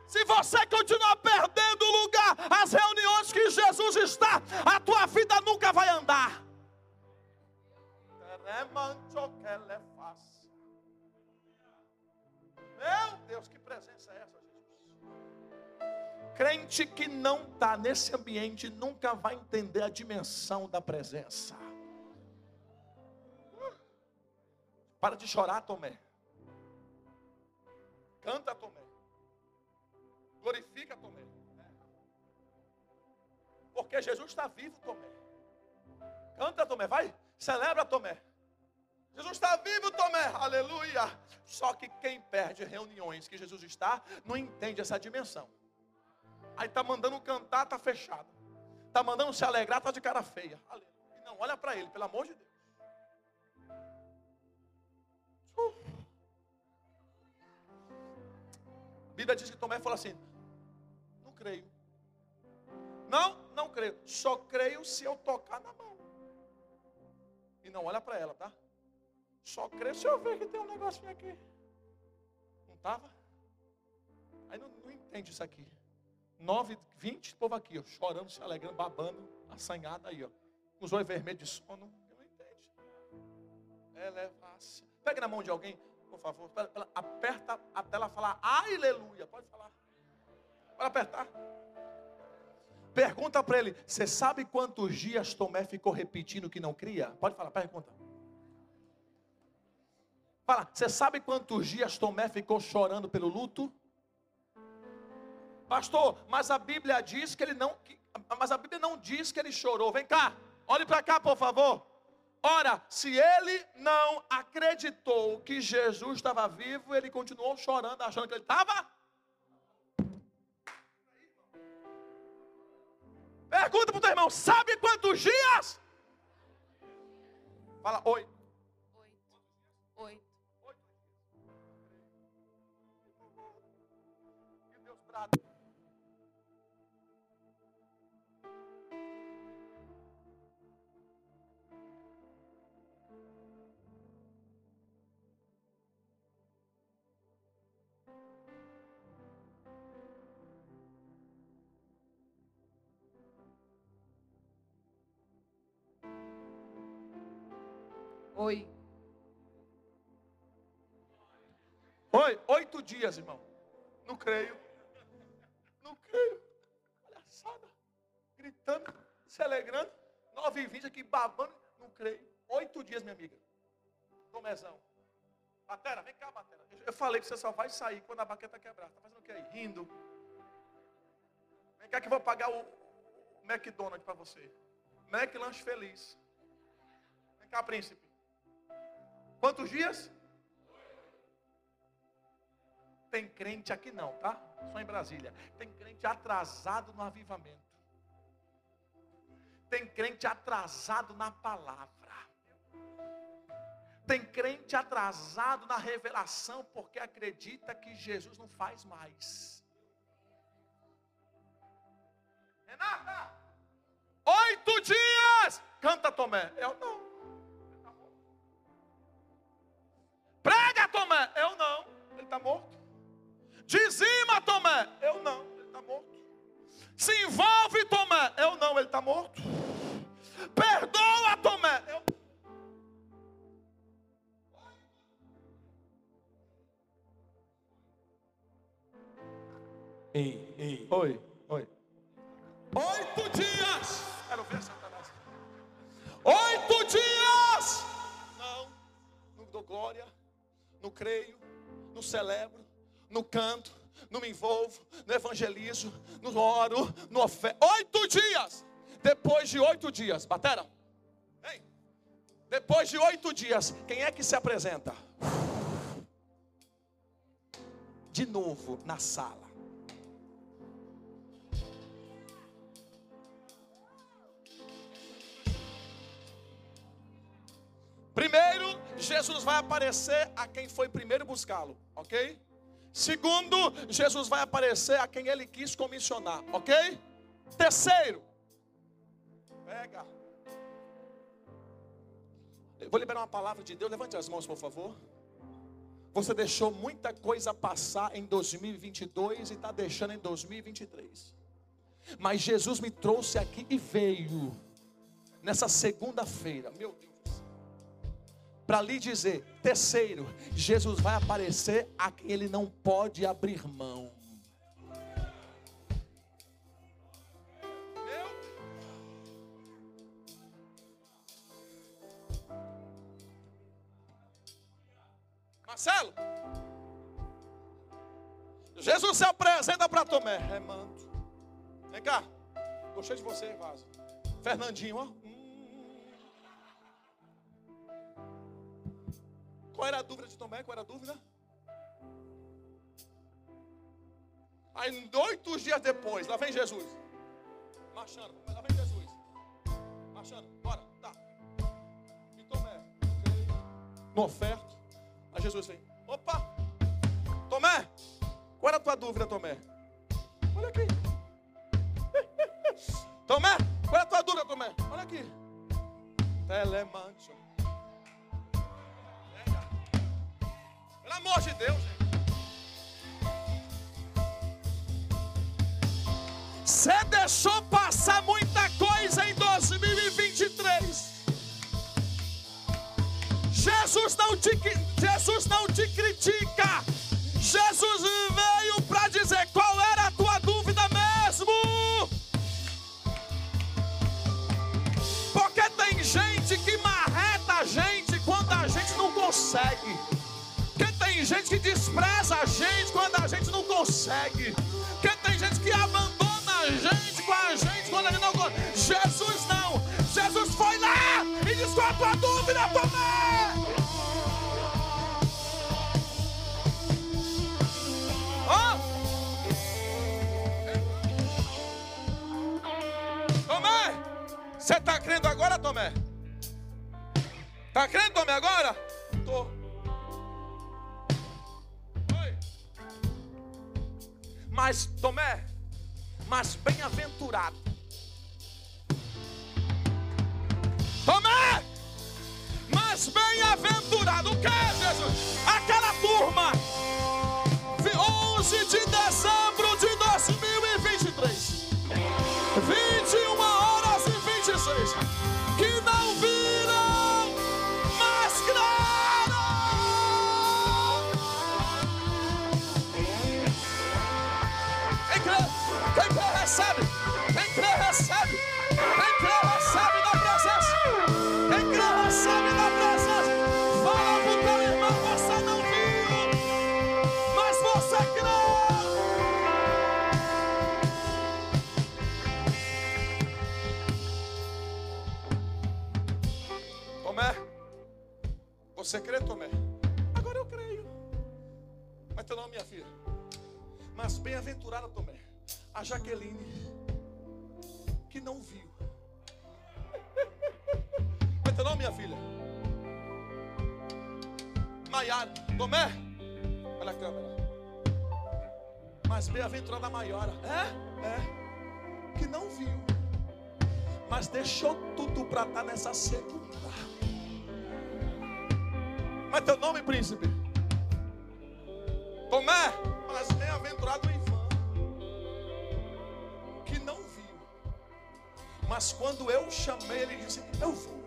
Se você continuar perdendo lugar às reuniões que Jesus está, a tua vida nunca vai andar. Meu Deus, que presença é essa, Jesus? Crente que não está nesse ambiente nunca vai entender a dimensão da presença. Para de chorar, Tomé. Canta, Tomé. Glorifica, Tomé. Porque Jesus está vivo, Tomé. Canta, Tomé, vai. Celebra, Tomé. Jesus está vivo, Tomé. Aleluia. Só que quem perde reuniões que Jesus está, não entende essa dimensão. Aí está mandando cantar, está fechado. Está mandando se alegrar, está de cara feia. Aleluia. Não, olha para ele, pelo amor de Deus. Bíblia diz que Tomé falou assim: creio. Não, não creio. Só creio se eu tocar na mão. E não olha para ela, tá? Só creio se eu ver que tem um negocinho aqui. Não estava? Aí não, não, entende isso aqui. 9, 20 povo aqui, ó, chorando, se alegrando, babando, assanhado aí, ó. Com os olhos vermelhos de sono. Não entende. Eleva-se. Pega na mão de alguém, favor. Aperta até ela falar aleluia. Pode falar. Para apertar. Pergunta para ele: Você sabe quantos dias Tomé ficou repetindo que não cria? Pode falar, pergunta. Fala, você sabe quantos dias Tomé ficou chorando pelo luto? Pastor, mas a Bíblia diz que ele não. Mas a Bíblia não diz que ele chorou. Vem cá, olhe para cá, por favor. Ora, se ele não acreditou que Jesus estava vivo, ele continuou chorando, achando que ele estava Pergunta para o teu irmão: sabe quantos dias? Fala, oi. Oito. Oito. Que Deus trata. Oi. Oi, oito dias, irmão. Não creio. Não creio. Palhaçada. Gritando, se alegrando. Nove e vinte aqui babando. Não creio. Oito dias, minha amiga. Tomezão. Batera, vem cá, Batera. Eu falei que você só vai sair quando a baqueta quebrar. Tá fazendo o que aí? Rindo. Vem cá que eu vou pagar o, McDonald's para você. Mac Lanche Feliz. Vem cá, príncipe. Quantos dias? Tem crente aqui não, tá? Só em Brasília. Tem crente atrasado no avivamento. Tem crente atrasado na palavra. Tem crente atrasado na revelação porque acredita que Jesus não faz mais. Renata, oito dias. Canta Tomé. Eu não. Tomé. Eu não. Ele está morto. Dizima Tomé. Eu não. Ele está morto. Se envolve Tomé. Eu não. Ele está morto. Perdoa Tomé. Eu Ei, ei. Oi, oi. Oito dias. Quero ver Satanás. Oito dias. Não, não dou glória, não creio, não celebro, não canto, não me envolvo, não evangelizo, não oro, não oferto. Oito dias. Depois de oito dias, batera. Ei. Depois de oito dias, quem é que se apresenta? De novo na sala. Jesus vai aparecer a quem foi primeiro buscá-lo, ok? Segundo, Jesus vai aparecer a quem ele quis comissionar, ok? Terceiro, pega. Eu vou liberar uma palavra de Deus, levante as mãos, por favor. Você deixou muita coisa passar em 2022 e está deixando em 2023. Mas Jesus me trouxe aqui e veio nessa segunda-feira, meu Deus para lhe dizer: terceiro, Jesus vai aparecer a quem ele não pode abrir mão. Marcelo, Jesus se apresenta para Tomé. É manto. Vem cá. Gostei de você, vaso. Fernandinho, ó. Qual era a dúvida de Tomé? Qual era a dúvida? Aí, oito dias depois, lá vem Jesus. Marchando, lá vem Jesus. Marchando, bora, tá. E Tomé, no oferto. Aí Jesus vem, opa, Tomé, qual era a tua dúvida, Tomé? Olha aqui. *laughs* Tomé, qual é a tua dúvida, Tomé? Olha aqui. Telemantio. Pelo amor de Deus. Você deixou passar muita coisa em 2023. Jesus não te, Jesus não te critica. Jesus veio para dizer qual era a tua dúvida mesmo. Porque tem gente que marreta a gente quando a gente não consegue gente que despreza a gente quando a gente não consegue. Que tem gente que abandona a gente com a gente quando a gente não consegue. Jesus não. Jesus foi lá e disse a tua dúvida, Tomé. Oh. Tomé, você está crendo agora, Tomé? Está crendo, Tomé, agora? Mas, Tomé, mas bem-aventurado. Tomé, mas bem-aventurado. O que, Jesus? Aquela turma, 11 de dezembro você crê, Tomé? Agora eu creio. Vai teu nome, minha filha. Mas bem-aventurada Tomé, a Jaqueline, que não viu. *laughs* Vai teu nome, minha filha. Maiara, Tomé, olha a câmera. Mas bem-aventurada a Maiara, é? É, que não viu, mas deixou tudo para estar nessa segunda. Mas teu nome, príncipe? Tomé, mas bem-aventurado o Ivan, que não viu. Mas quando eu chamei, ele disse: Eu vou,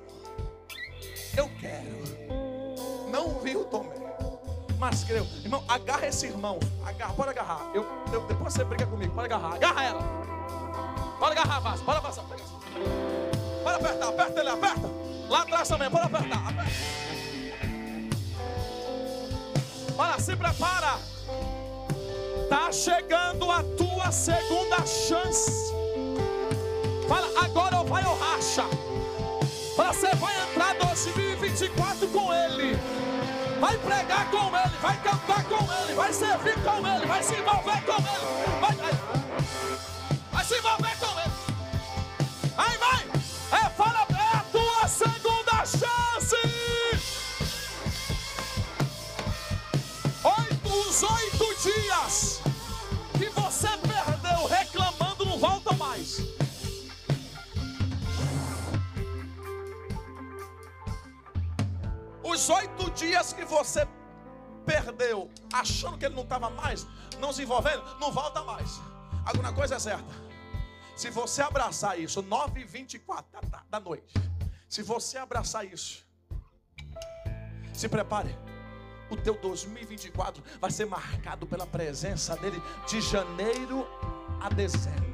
eu quero. Não viu, Tomé, mas creu. Irmão, agarra esse irmão, agarra, pode agarrar. Eu, eu, depois você briga comigo, pode agarrar, agarra ela. Pode agarrar, Vasco, pode passar. Pode apertar, aperta ele, aperta. Lá atrás também, pode apertar, aperta. Olha, se prepara. Tá chegando a tua segunda chance. Fala, agora ou vai ou racha. Você vai entrar 2024 com ele. Vai pregar com ele, vai cantar com ele, vai servir com ele, vai se envolver com ele. Vai, vai, vai se envolver 18 dias que você perdeu, achando que ele não estava mais, não se envolvendo, não volta mais. Alguma coisa é certa. Se você abraçar isso, 9 e 24 da, da, da noite, se você abraçar isso, se prepare. O teu 2024 vai ser marcado pela presença dele de janeiro a dezembro.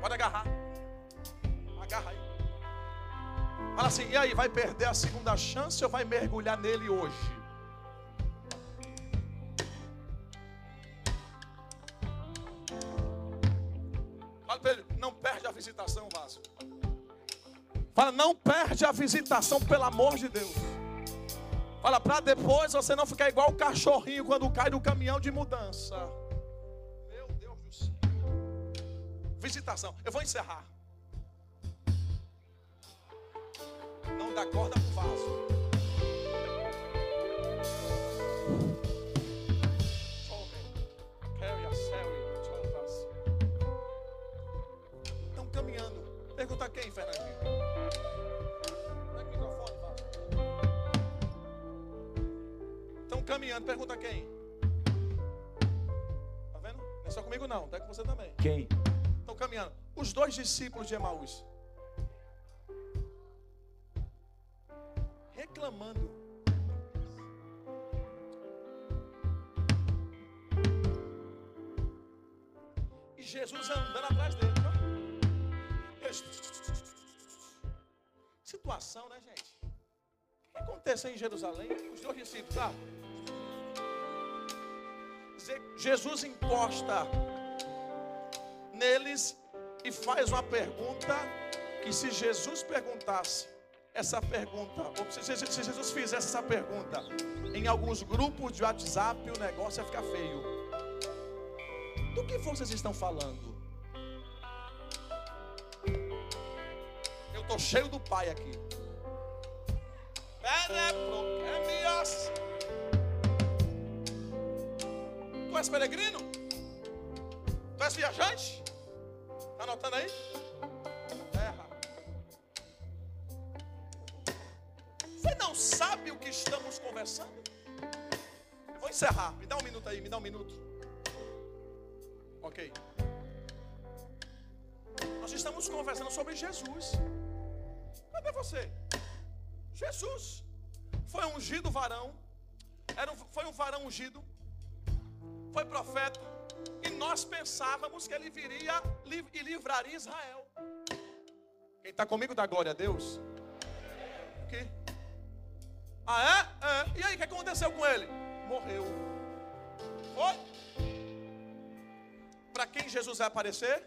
Pode agarrar. Agarra aí. Fala assim, e aí, vai perder a segunda chance ou vai mergulhar nele hoje? Fala para ele, não perde a visitação, Vasco. Fala, não perde a visitação, pelo amor de Deus. Fala, para depois você não ficar igual o cachorrinho quando cai do caminhão de mudança. Meu Deus do céu. Visitação. Eu vou encerrar. Dá corda pro vaso. Estão caminhando. Pergunta quem, Fernandinho? Pega o microfone, vaso. Estão caminhando. Pergunta quem? Tá vendo? Não é só comigo não, tá com você também. Quem? Estão caminhando. Os dois discípulos de Emaús. Jerusalém? Os dois discípulos, tá? Jesus encosta neles e faz uma pergunta que se Jesus perguntasse essa pergunta, ou se- se Jesus fizesse essa pergunta em alguns grupos de WhatsApp, o negócio ia ficar feio. Do que vocês estão falando? Eu estou cheio do Pai aqui. Pereproquemias. Tu és peregrino? Tu és viajante? Está anotando aí? Terra. Você não sabe o que estamos conversando? Eu vou encerrar. Me dá um minuto aí, me dá um minuto. Ok. Nós estamos conversando sobre Jesus. Cadê você? Jesus foi ungido varão. Era um, foi um varão ungido. Foi profeta. E nós pensávamos que ele viria e livraria Israel. Quem está comigo dá glória a Deus? O quê? Ah, é? é? E aí, o que aconteceu com ele? Morreu. Foi? Para quem Jesus vai aparecer?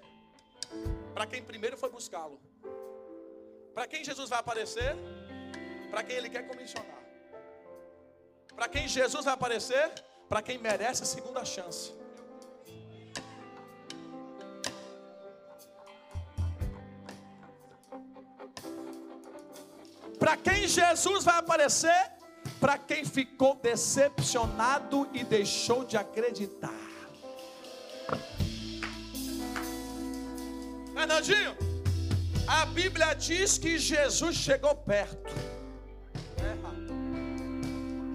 Para quem primeiro foi buscá-lo. Para quem Jesus vai aparecer? Para quem ele quer comissionar. Para quem Jesus vai aparecer? Para quem merece a segunda chance. Para quem Jesus vai aparecer? Para quem ficou decepcionado e deixou de acreditar. Fernandinho, a Bíblia diz que Jesus chegou perto.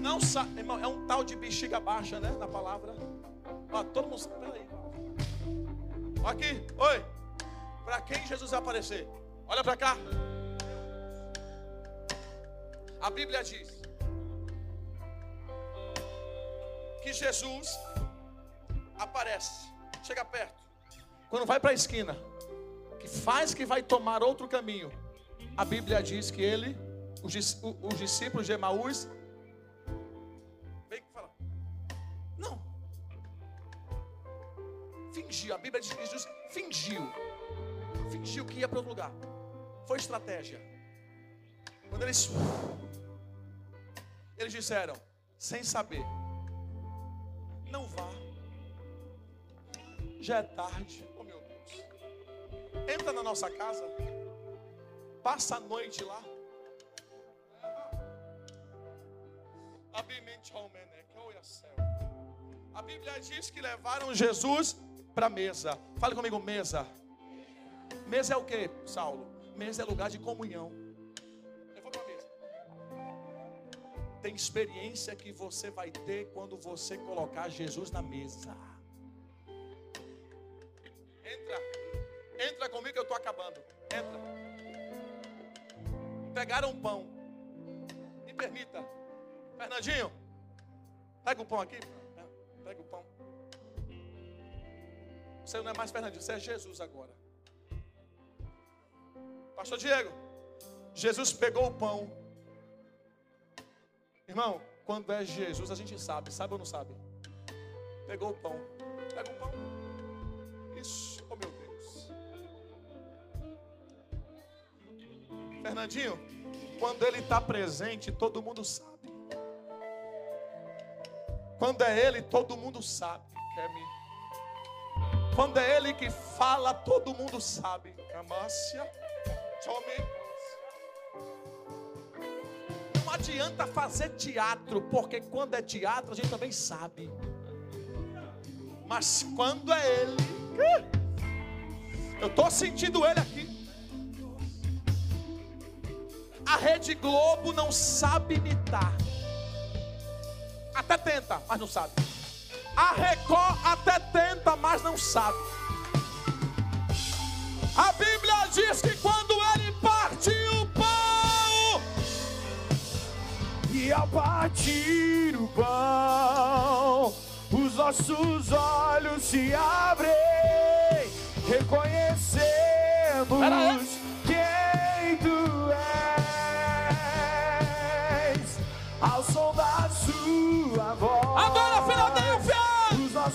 Não sabe, irmão, é um tal de bexiga baixa, né? Na palavra. Ó, todo mundo. Peraí. Aqui, oi. Para quem Jesus vai aparecer? Olha para cá. A Bíblia diz que Jesus aparece, chega perto, quando vai para a esquina, que faz que vai tomar outro caminho. A Bíblia diz que ele, os, os discípulos de Emaús, fingiu. A Bíblia diz que Jesus fingiu, fingiu que ia para outro lugar. Foi estratégia. Quando eles eles disseram, sem saber, não vá. Já é tarde. Oh meu Deus. Entra na nossa casa. Passa a noite lá. A Bíblia diz que levaram Jesus para a mesa. Fale comigo, mesa. Mesa é o que, Saulo? Mesa é lugar de comunhão. tem experiência que você vai ter quando você colocar Jesus na mesa. Entra, entra comigo que eu estou acabando. Entra. Pegaram um pão. Me permita, Fernandinho, pega o pão aqui. Pega o pão. Você não é mais Fernandinho, você é Jesus agora. Pastor Diego, Jesus pegou o pão Irmão, quando é Jesus, a gente sabe, sabe ou não sabe? Pegou o pão, pega o pão. Isso, oh meu Deus. Fernandinho, quando ele está presente, todo mundo sabe. Quando é ele, todo mundo sabe. Kemi. Quando é ele que fala, todo mundo sabe. Camácia, tome adianta fazer teatro, porque quando é teatro a gente também sabe. Mas quando é Ele, eu estou sentindo Ele aqui. A Rede Globo não sabe imitar. Até tenta, mas não sabe. A Record até tenta, mas não sabe. A Bíblia diz que quando ele partiu E ao partir o pão, os nossos olhos se abrem, reconhecemos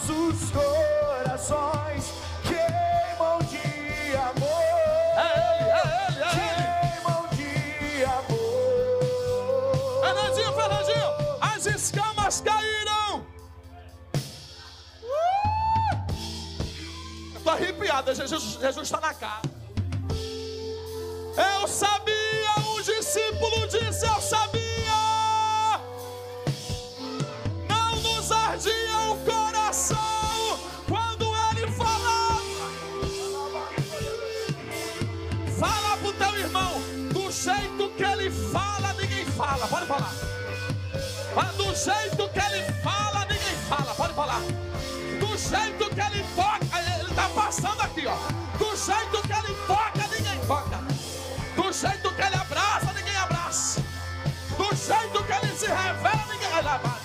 nossos corações queimam de amor. É ele, é ele, é ele. escamas caíram. Uh! Estou arrepiado, Jesus está na casa. Eu sabia, um discípulo disse: falar. Mas do jeito que ele fala, ninguém fala. Pode falar. Do jeito que ele toca, ele está passando aqui, ó. Do jeito que ele toca, ninguém toca. Do jeito que ele abraça, ninguém abraça. Do jeito que ele se revela, ninguém. Rabando,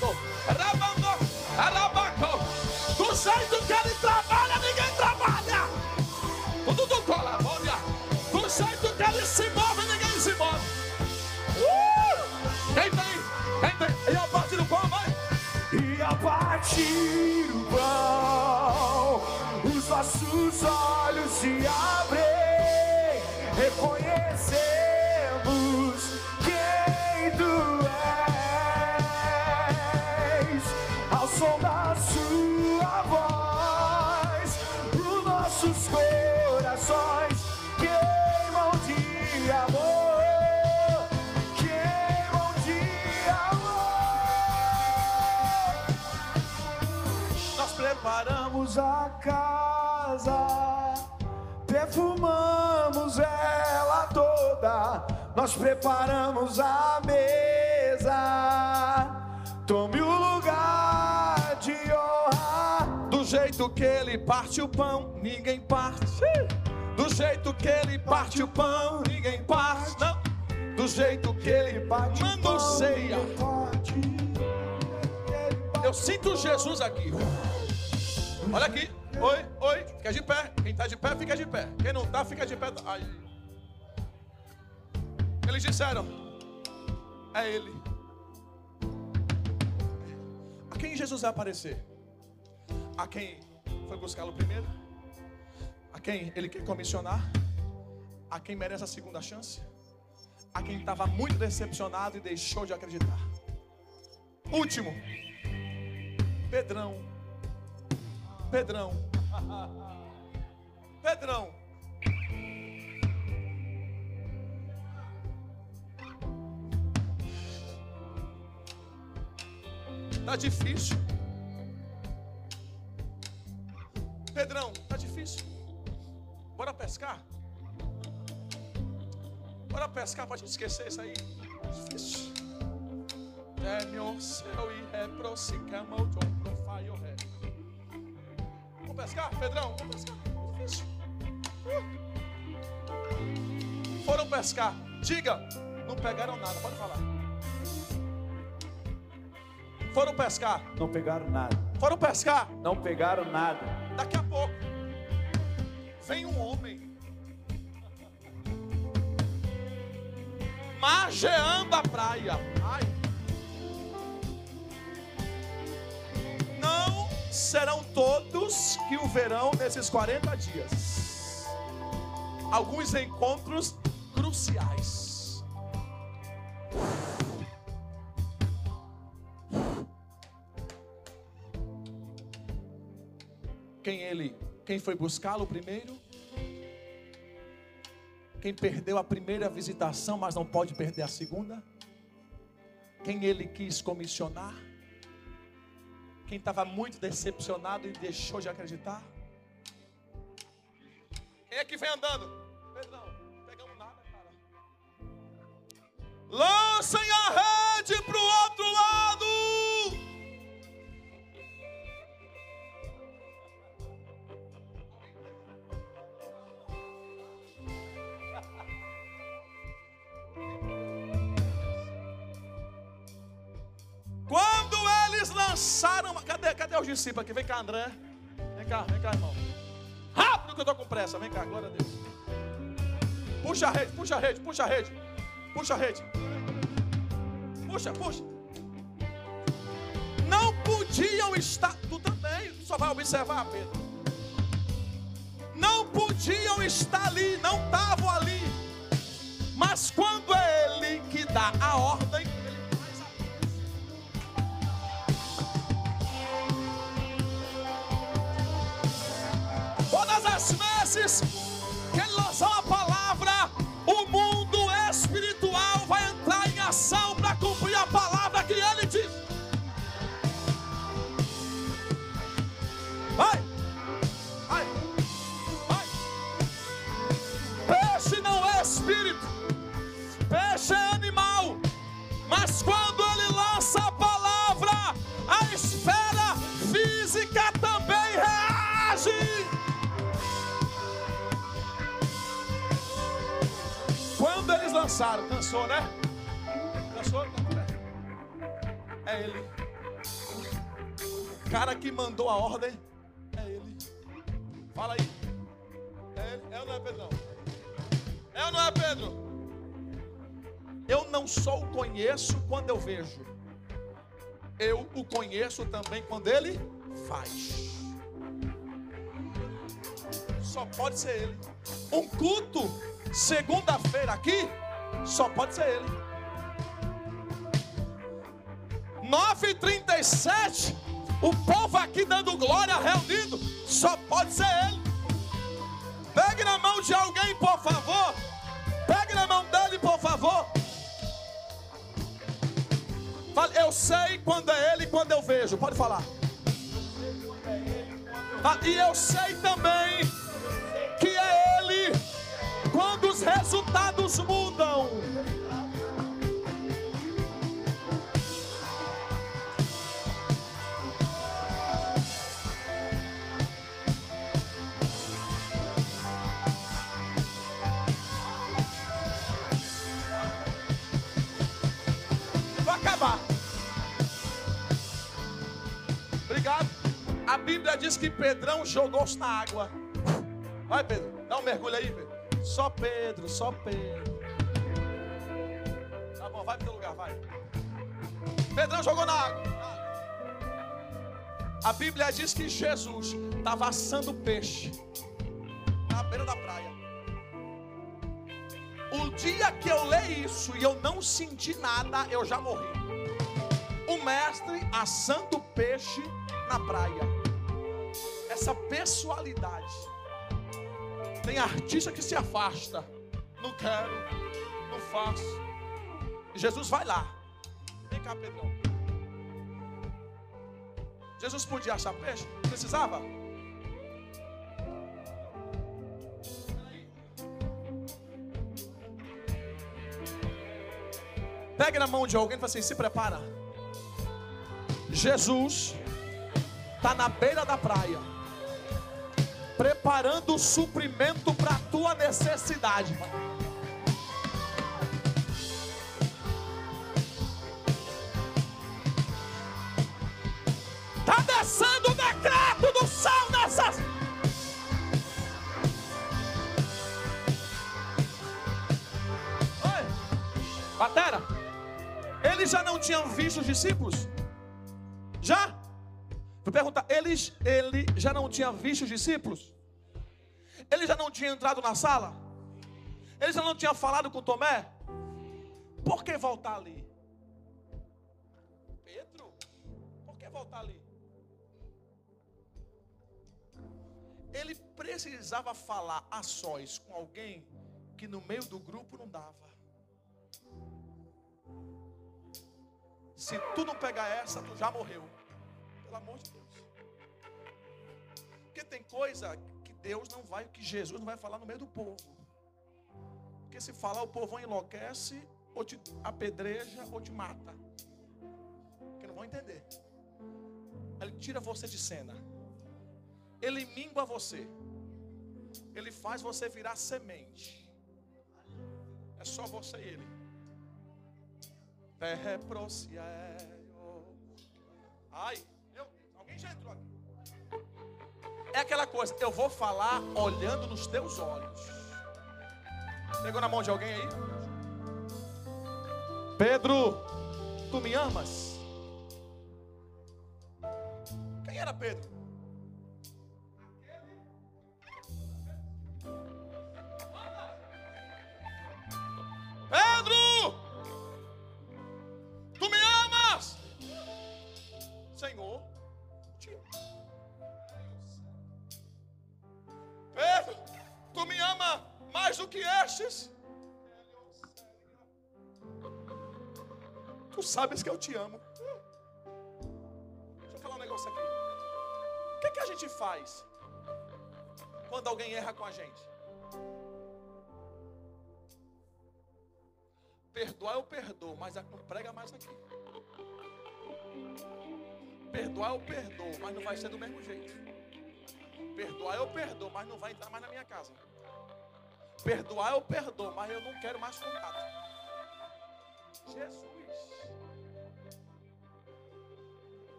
nossos olhos se abrem, reconhecemos quem tu és. som da sua voz, os nossos corações queimam de amor, preparamos a casa, perfumamos ela toda, nós preparamos a mesa. Tome o lugar de honra. Do jeito que ele parte o pão, ninguém parte. Do jeito que ele parte o pão, ninguém parte. Não. Do jeito que ele Bate o manda o pão, ceia. Eu sinto Jesus aqui. Olha aqui. Oi, oi. Fica de pé. Quem está de pé, fica de pé. Quem não está, fica de pé. Ai. Eles disseram: É ele. A quem Jesus vai aparecer? A quem foi buscá-lo primeiro? A quem ele quer comissionar? A quem merece a segunda chance? A quem estava muito decepcionado e deixou de acreditar? Último. Pedrão. Pedrão. *laughs* Pedrão. Tá difícil. Pedrão, tá difícil. Bora pescar? Bora pescar pra gente esquecer isso aí. Difícil. É meu céu e reprocicama o John Profile Ré. Vamos pescar, Pedrão? Vamos pescar. Difícil. Uh. Foram pescar. Diga, não pegaram nada, pode falar. Foram pescar. Não pegaram nada. Foram pescar. Não pegaram nada. Daqui a pouco vem um homem margeando a praia. Serão todos que o verão nesses 40 dias. Alguns encontros cruciais. Quem ele, quem foi buscá-lo primeiro? Quem perdeu a primeira visitação, mas não pode perder a segunda? Quem ele quis comissionar? Quem estava muito decepcionado e deixou de acreditar? Quem é que vem andando? Pedrão, pegamos nada, cara. Lancem a rede para o lançaram. Cadê, cadê os discípulos aqui? Vem cá, André. Vem cá, vem cá, irmão. Rápido que eu estou com pressa. Vem cá, glória a Deus. Puxa a rede, puxa a rede, puxa a rede. Puxa a rede. Puxa, puxa. Não podiam estar. Tu também, tu só vai observar, Pedro. Não podiam estar ali, não estavam ali. Mas quando é ele que dá a ordem, as Lançaram, cansou, né? Cansou? É ele. O cara que mandou a ordem é ele. Fala aí. É ele. É ou não é Pedrão? É ou não é Pedro? Eu não só o conheço quando eu vejo. Eu o conheço também quando ele faz. Só pode ser ele. Um culto, segunda-feira aqui, só pode ser ele. 9h37, O povo aqui dando glória reunido, só pode ser Ele. Pegue na mão de alguém, por favor. Pegue na mão dele, por favor. Fale, eu sei quando é Ele e quando eu vejo. Pode falar. Ah, e eu sei também os resultados mudam. Vou acabar. Obrigado. A Bíblia diz que Pedrão jogou-se na água. Vai, Pedro, dá um mergulho aí, Pedro. Só Pedro, só Pedro. Tá bom, vai pro teu lugar, vai. Pedrão jogou na água. A Bíblia diz que Jesus estava assando peixe na beira da praia. O dia que eu leio isso e eu não senti nada, eu já morri. O mestre assando peixe na praia. Essa pessoalidade. Tem artista que se afasta. Não quero, não faço. Jesus vai lá. Vem cá, Pedrão. Jesus podia achar peixe? Precisava? Pegue na mão de alguém e fala assim: se prepara. Jesus está na beira da praia, preparando o suprimento para a tua necessidade. Está descendo o decreto do céu nessas. Batera, eles já não tinham visto os discípulos? Ele já não tinha visto os discípulos? Ele já não tinha entrado na sala? Ele já não tinha falado com Tomé? Por que voltar ali? Pedro, por que voltar ali? Ele precisava falar a sós com alguém que no meio do grupo não dava. Se tu não pegar essa, tu já morreu. Pelo amor de Deus. Tem coisa que Deus não vai, que Jesus não vai falar no meio do povo. Porque se falar, o povo enlouquece, ou te apedreja, ou te mata. Porque não vão entender. Ele tira você de cena. Ele mingua você. Ele faz você virar semente. É só você e ele. Ai, meu Deus, alguém já entrou aqui. É aquela coisa, eu vou falar olhando nos teus olhos. Pegou na mão de alguém aí? Pedro, tu me amas? Quem era Pedro? Pedro! Que estes? Tu sabes que eu te amo. Deixa eu falar um negócio aqui. O que, que a gente faz quando alguém erra com a gente? Perdoar eu perdoo, mas não prega mais aqui. Perdoar eu perdoo, mas não vai ser do mesmo jeito. Perdoar eu perdoo, mas não vai entrar mais na minha casa. Perdoar eu perdoo, mas eu não quero mais contato. Jesus.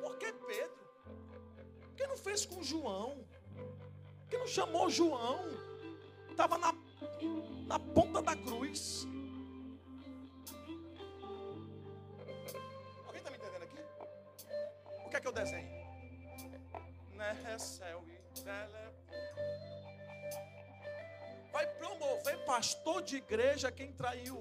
Por que Pedro? Por que não fez com João? Por que não chamou João? Estava na na ponta da cruz. Alguém está me entendendo aqui? O que é que eu desenho? Né, céu e pastor de igreja quem traiu.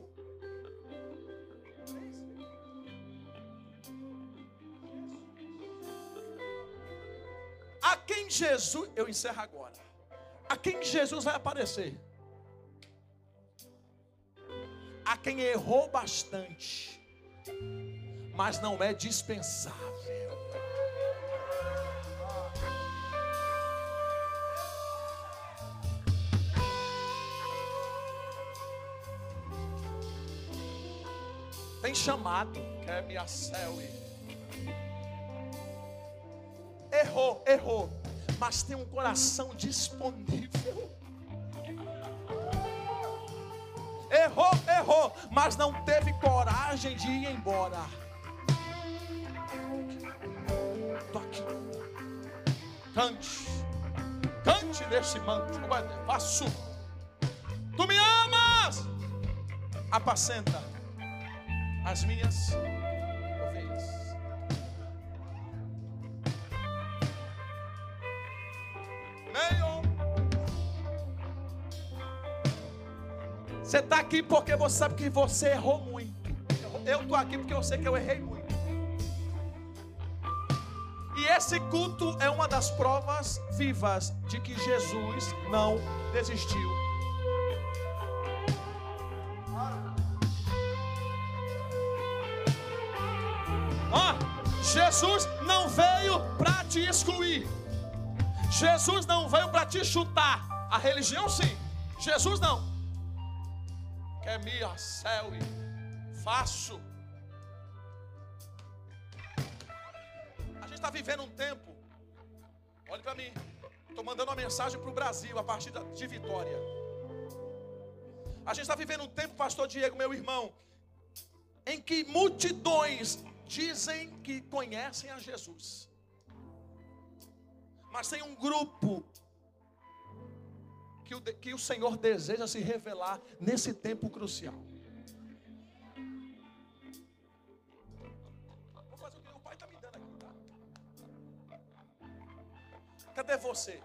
A quem Jesus, eu encerro agora. A quem Jesus vai aparecer? A quem errou bastante, mas não é dispensável. Tem chamado, Errou, errou, mas tem um coração disponível. Errou, errou, mas não teve coragem de ir embora. Tô aqui. Cante, cante nesse manto. Faço. Tu me amas. Apacenta as minhas ovelhas. Meio. Você está aqui porque você sabe que você errou muito. Eu estou aqui porque eu sei que eu errei muito. E esse culto é uma das provas vivas de que Jesus não desistiu Jesus não veio para te excluir. Jesus não veio para te chutar. A religião sim. Jesus não. Quer me e faço. A gente está vivendo um tempo. Olhe para mim. Estou mandando uma mensagem para o Brasil a partir de Vitória. A gente está vivendo um tempo, pastor Diego, meu irmão, em que multidões dizem que conhecem a Jesus, mas tem um grupo que o, que o Senhor deseja se revelar nesse tempo crucial. Vou fazer o que o pai está me dando aqui, tá? Cadê você?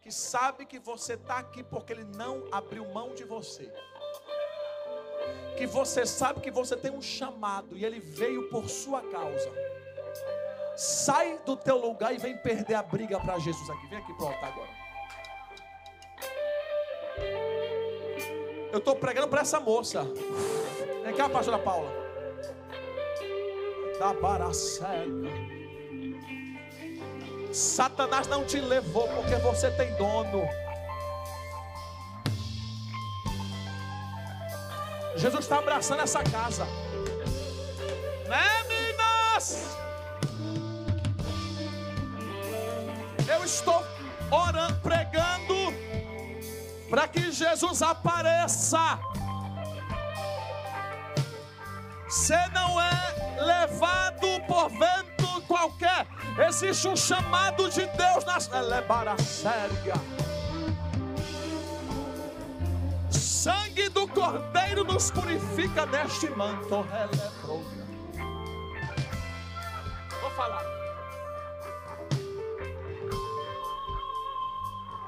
Que sabe que você está aqui porque ele não abriu mão de você que você sabe que você tem um chamado e ele veio por sua causa. Sai do teu lugar e vem perder a briga para Jesus aqui. Vem aqui para o altar agora. Eu estou pregando para essa moça. Vem cá, pastora Paula. Da baracega. Satanás não te levou porque você tem dono. Jesus está abraçando essa casa. Né, meninas? Eu estou orando, pregando, para que Jesus apareça. Você não é levado por vento qualquer. Existe um chamado de Deus nas. Elevar a séria. Sangue do Cordeiro nos purifica deste manto. Vou falar.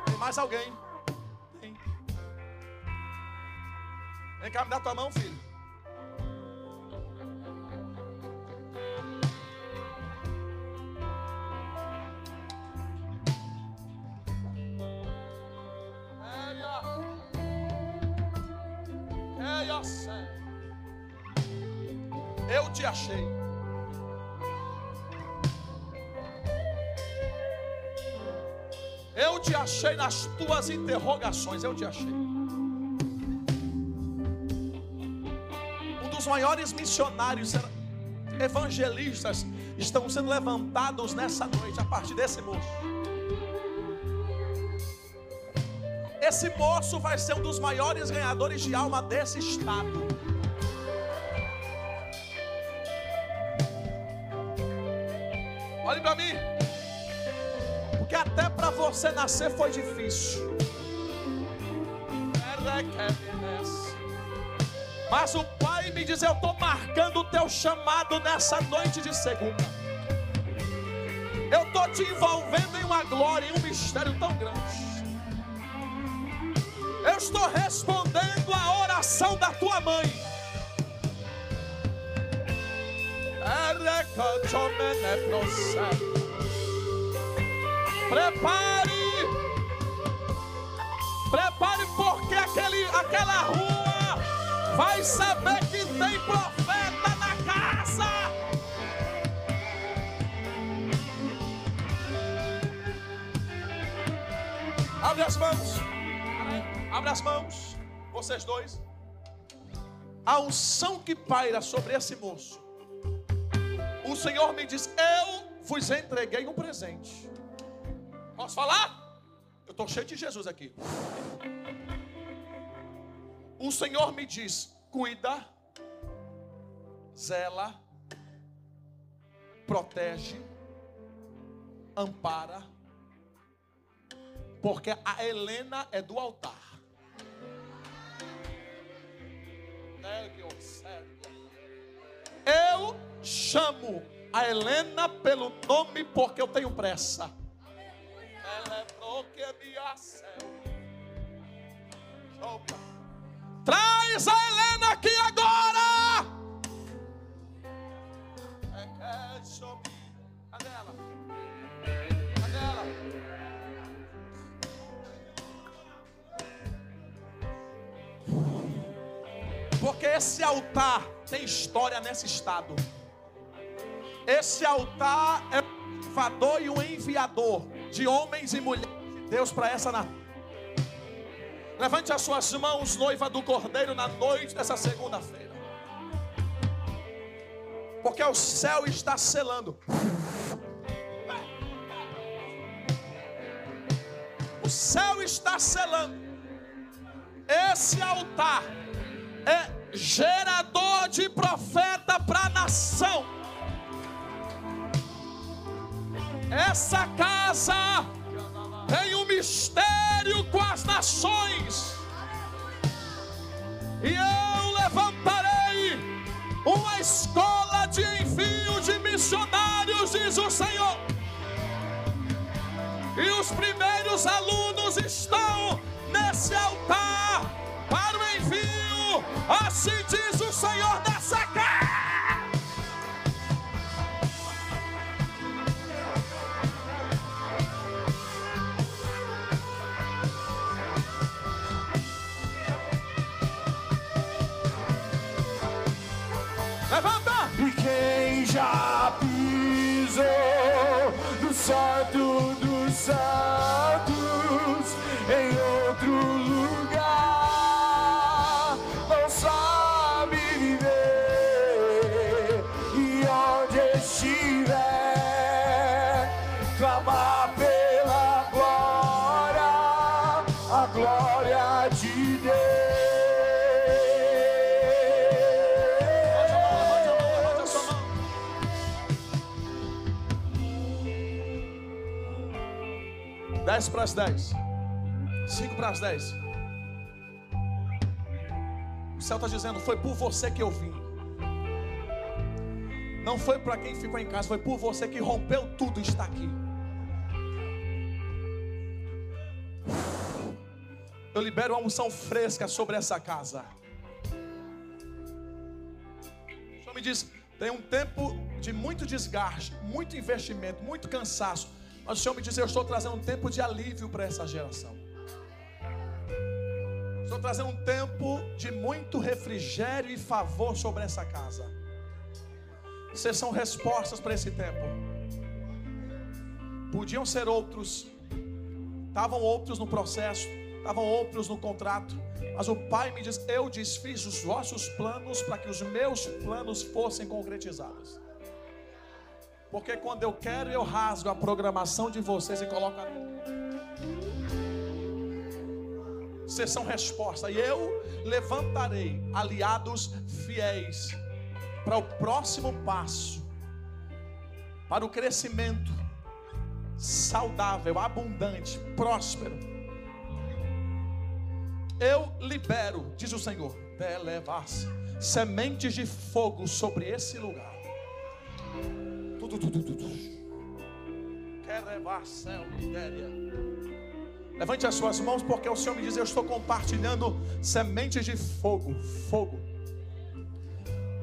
Tem mais alguém? Tem. Vem cá, me dá tua mão, filho. Eu te achei. Eu te achei nas tuas interrogações. Eu te achei. Um dos maiores missionários, evangelistas, estão sendo levantados nessa noite a partir desse moço. Esse moço vai ser um dos maiores ganhadores de alma desse estado. Olhe para mim. Porque até para você nascer foi difícil. Mas o Pai me diz: Eu estou marcando o teu chamado nessa noite de segunda. Eu estou te envolvendo em uma glória, em um mistério tão grande. Estou respondendo a oração da tua mãe. Prepare! Prepare porque aquele, aquela rua vai saber que tem profeta As mãos. Vocês dois. A unção que paira sobre esse moço. O Senhor me diz: Eu vos entreguei um presente. Posso falar? Eu estou cheio de Jesus aqui. O Senhor me diz: cuida, zela, protege, ampara, porque a Helena é do altar. Eu chamo a Helena pelo nome porque eu tenho pressa. É Traz a Helena aqui agora. Cadê ela? Porque esse altar tem história nesse estado. Esse altar é um invador e um enviador de homens e mulheres de Deus para essa nação. Levante as suas mãos, noiva do Cordeiro, na noite dessa segunda-feira. Porque o céu está selando. O céu está selando. Esse altar é gerador de profeta para a nação. Essa casa tem um mistério com as nações. E eu levantarei uma escola de envio de missionários, diz o Senhor. E os primeiros alunos estão nesse altar para o envio. Assim diz o Senhor dessa casa. Levanta! E quem já pisou no santo dos santos em outro lugar 10 para as 10. 5 para as 10. O céu está dizendo: Foi por você que eu vim. Não foi para quem ficou em casa, foi por você que rompeu tudo e está aqui. Eu libero uma unção fresca sobre essa casa. O Senhor me diz: tem um tempo de muito desgaste, muito investimento, muito cansaço mas o Senhor me diz: eu estou trazendo um tempo de alívio para essa geração. Estou trazendo um tempo de muito refrigério e favor sobre essa casa. Vocês são respostas para esse tempo. Podiam ser outros, estavam outros no processo, estavam outros no contrato, mas o Pai me diz: Eu desfiz os vossos planos para que os meus planos fossem concretizados. Porque quando eu quero, eu rasgo a programação de vocês e coloco a minha. Vocês são resposta. E eu levantarei aliados fiéis para o próximo passo, para o crescimento saudável, abundante, próspero. Eu libero, diz o Senhor, televar-se sementes de fogo sobre esse lugar. Quer levar céu, Lidéria. Levante as suas mãos, porque o Senhor me diz: Eu estou compartilhando sementes de fogo. Fogo.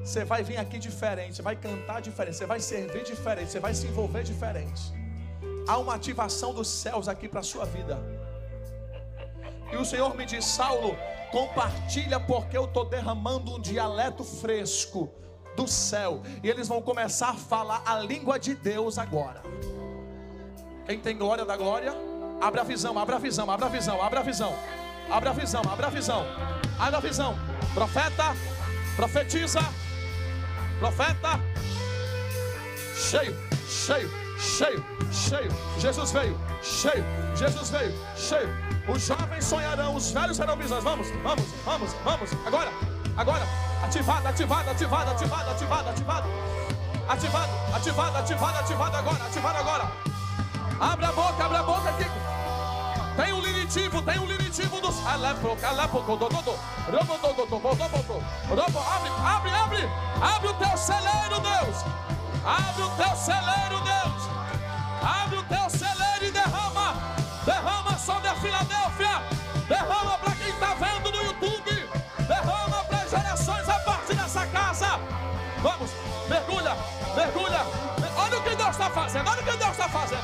Você vai vir aqui diferente, vai cantar diferente, você vai servir diferente, você vai se envolver diferente. há uma ativação dos céus aqui para a sua vida. E o Senhor me diz, Saulo, compartilha porque eu estou derramando um dialeto fresco do céu. E eles vão começar a falar a língua de Deus agora. Quem tem glória da glória, abre a visão, abre a visão, abre a visão, abre a visão, abre a visão, abre a visão, abre a visão. Profeta, profetiza, profeta, cheio, cheio, cheio, cheio. Jesus veio, cheio, Jesus veio, cheio. Os jovens sonharão, os velhos serão visões. Vamos, vamos, vamos, vamos. Agora, agora. Ativado, ativado, ativado, ativado, ativado, ativado. Ativado, ativado, ativado, ativado agora, ativado agora. Abre a boca, abre a boca aqui. Tem um linitivo, tem um linitivo dos. Alepo, alepo, dododo. Robo, dododo, robo, robo. Abre, abre, abre. Abre o teu celeiro, Deus. Abre o teu celeiro, Deus. Abre o teu celeiro está fazendo. Olha o que Deus está fazendo.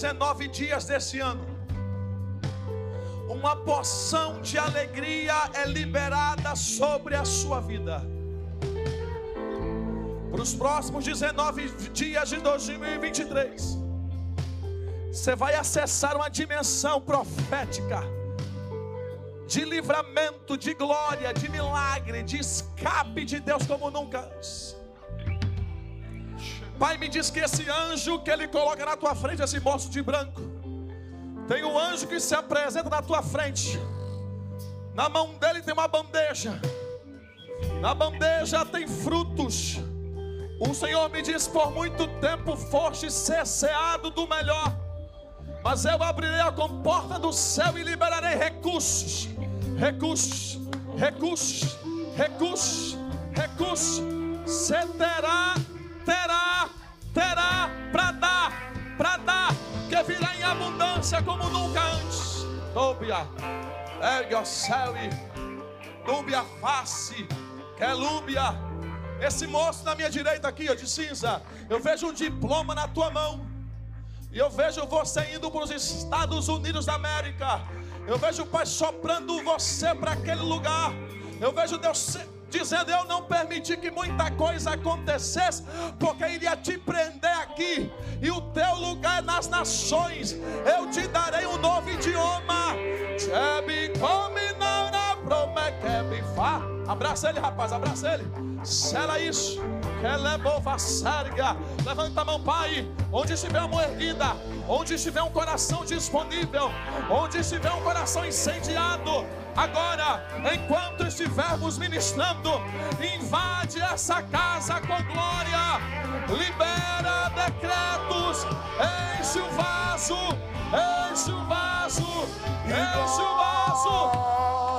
19 dias desse ano, uma porção de alegria é liberada sobre a sua vida. Para os próximos 19 dias de 2023, você vai acessar uma dimensão profética de livramento, de glória, de milagre, de escape de Deus como nunca antes. Pai me diz que esse anjo que ele coloca na tua frente, esse moço de branco, tem um anjo que se apresenta na tua frente. Na mão dele tem uma bandeja. Na bandeja tem frutos. O Senhor me diz: por muito tempo foste cesseado do melhor. Mas eu abrirei a comporta do céu e liberarei recursos, recursos, recursos, recursos, recursos. Você terá, terá, terá para dar, para dar, que virá em abundância como nunca antes. Núbia, ergue o céu e núbia face, que é núbia. Esse moço na minha direita aqui, ó, de cinza, eu vejo um diploma na tua mão. E eu vejo você indo para os Estados Unidos da América. Eu vejo o Pai soprando você para aquele lugar. Eu vejo Deus dizendo: Eu não permiti que muita coisa acontecesse, porque iria te prender aqui. E o teu lugar nas nações. Eu te darei um novo idioma. Abraça ele, rapaz, abraça ele. Sela isso. Levanta a mão, Pai. Onde estiver a mão erguida, onde estiver um coração disponível, onde estiver um coração incendiado, agora, enquanto estivermos ministrando, invade essa casa com glória, libera decretos, enche o vaso, enche o vaso, enche o vaso.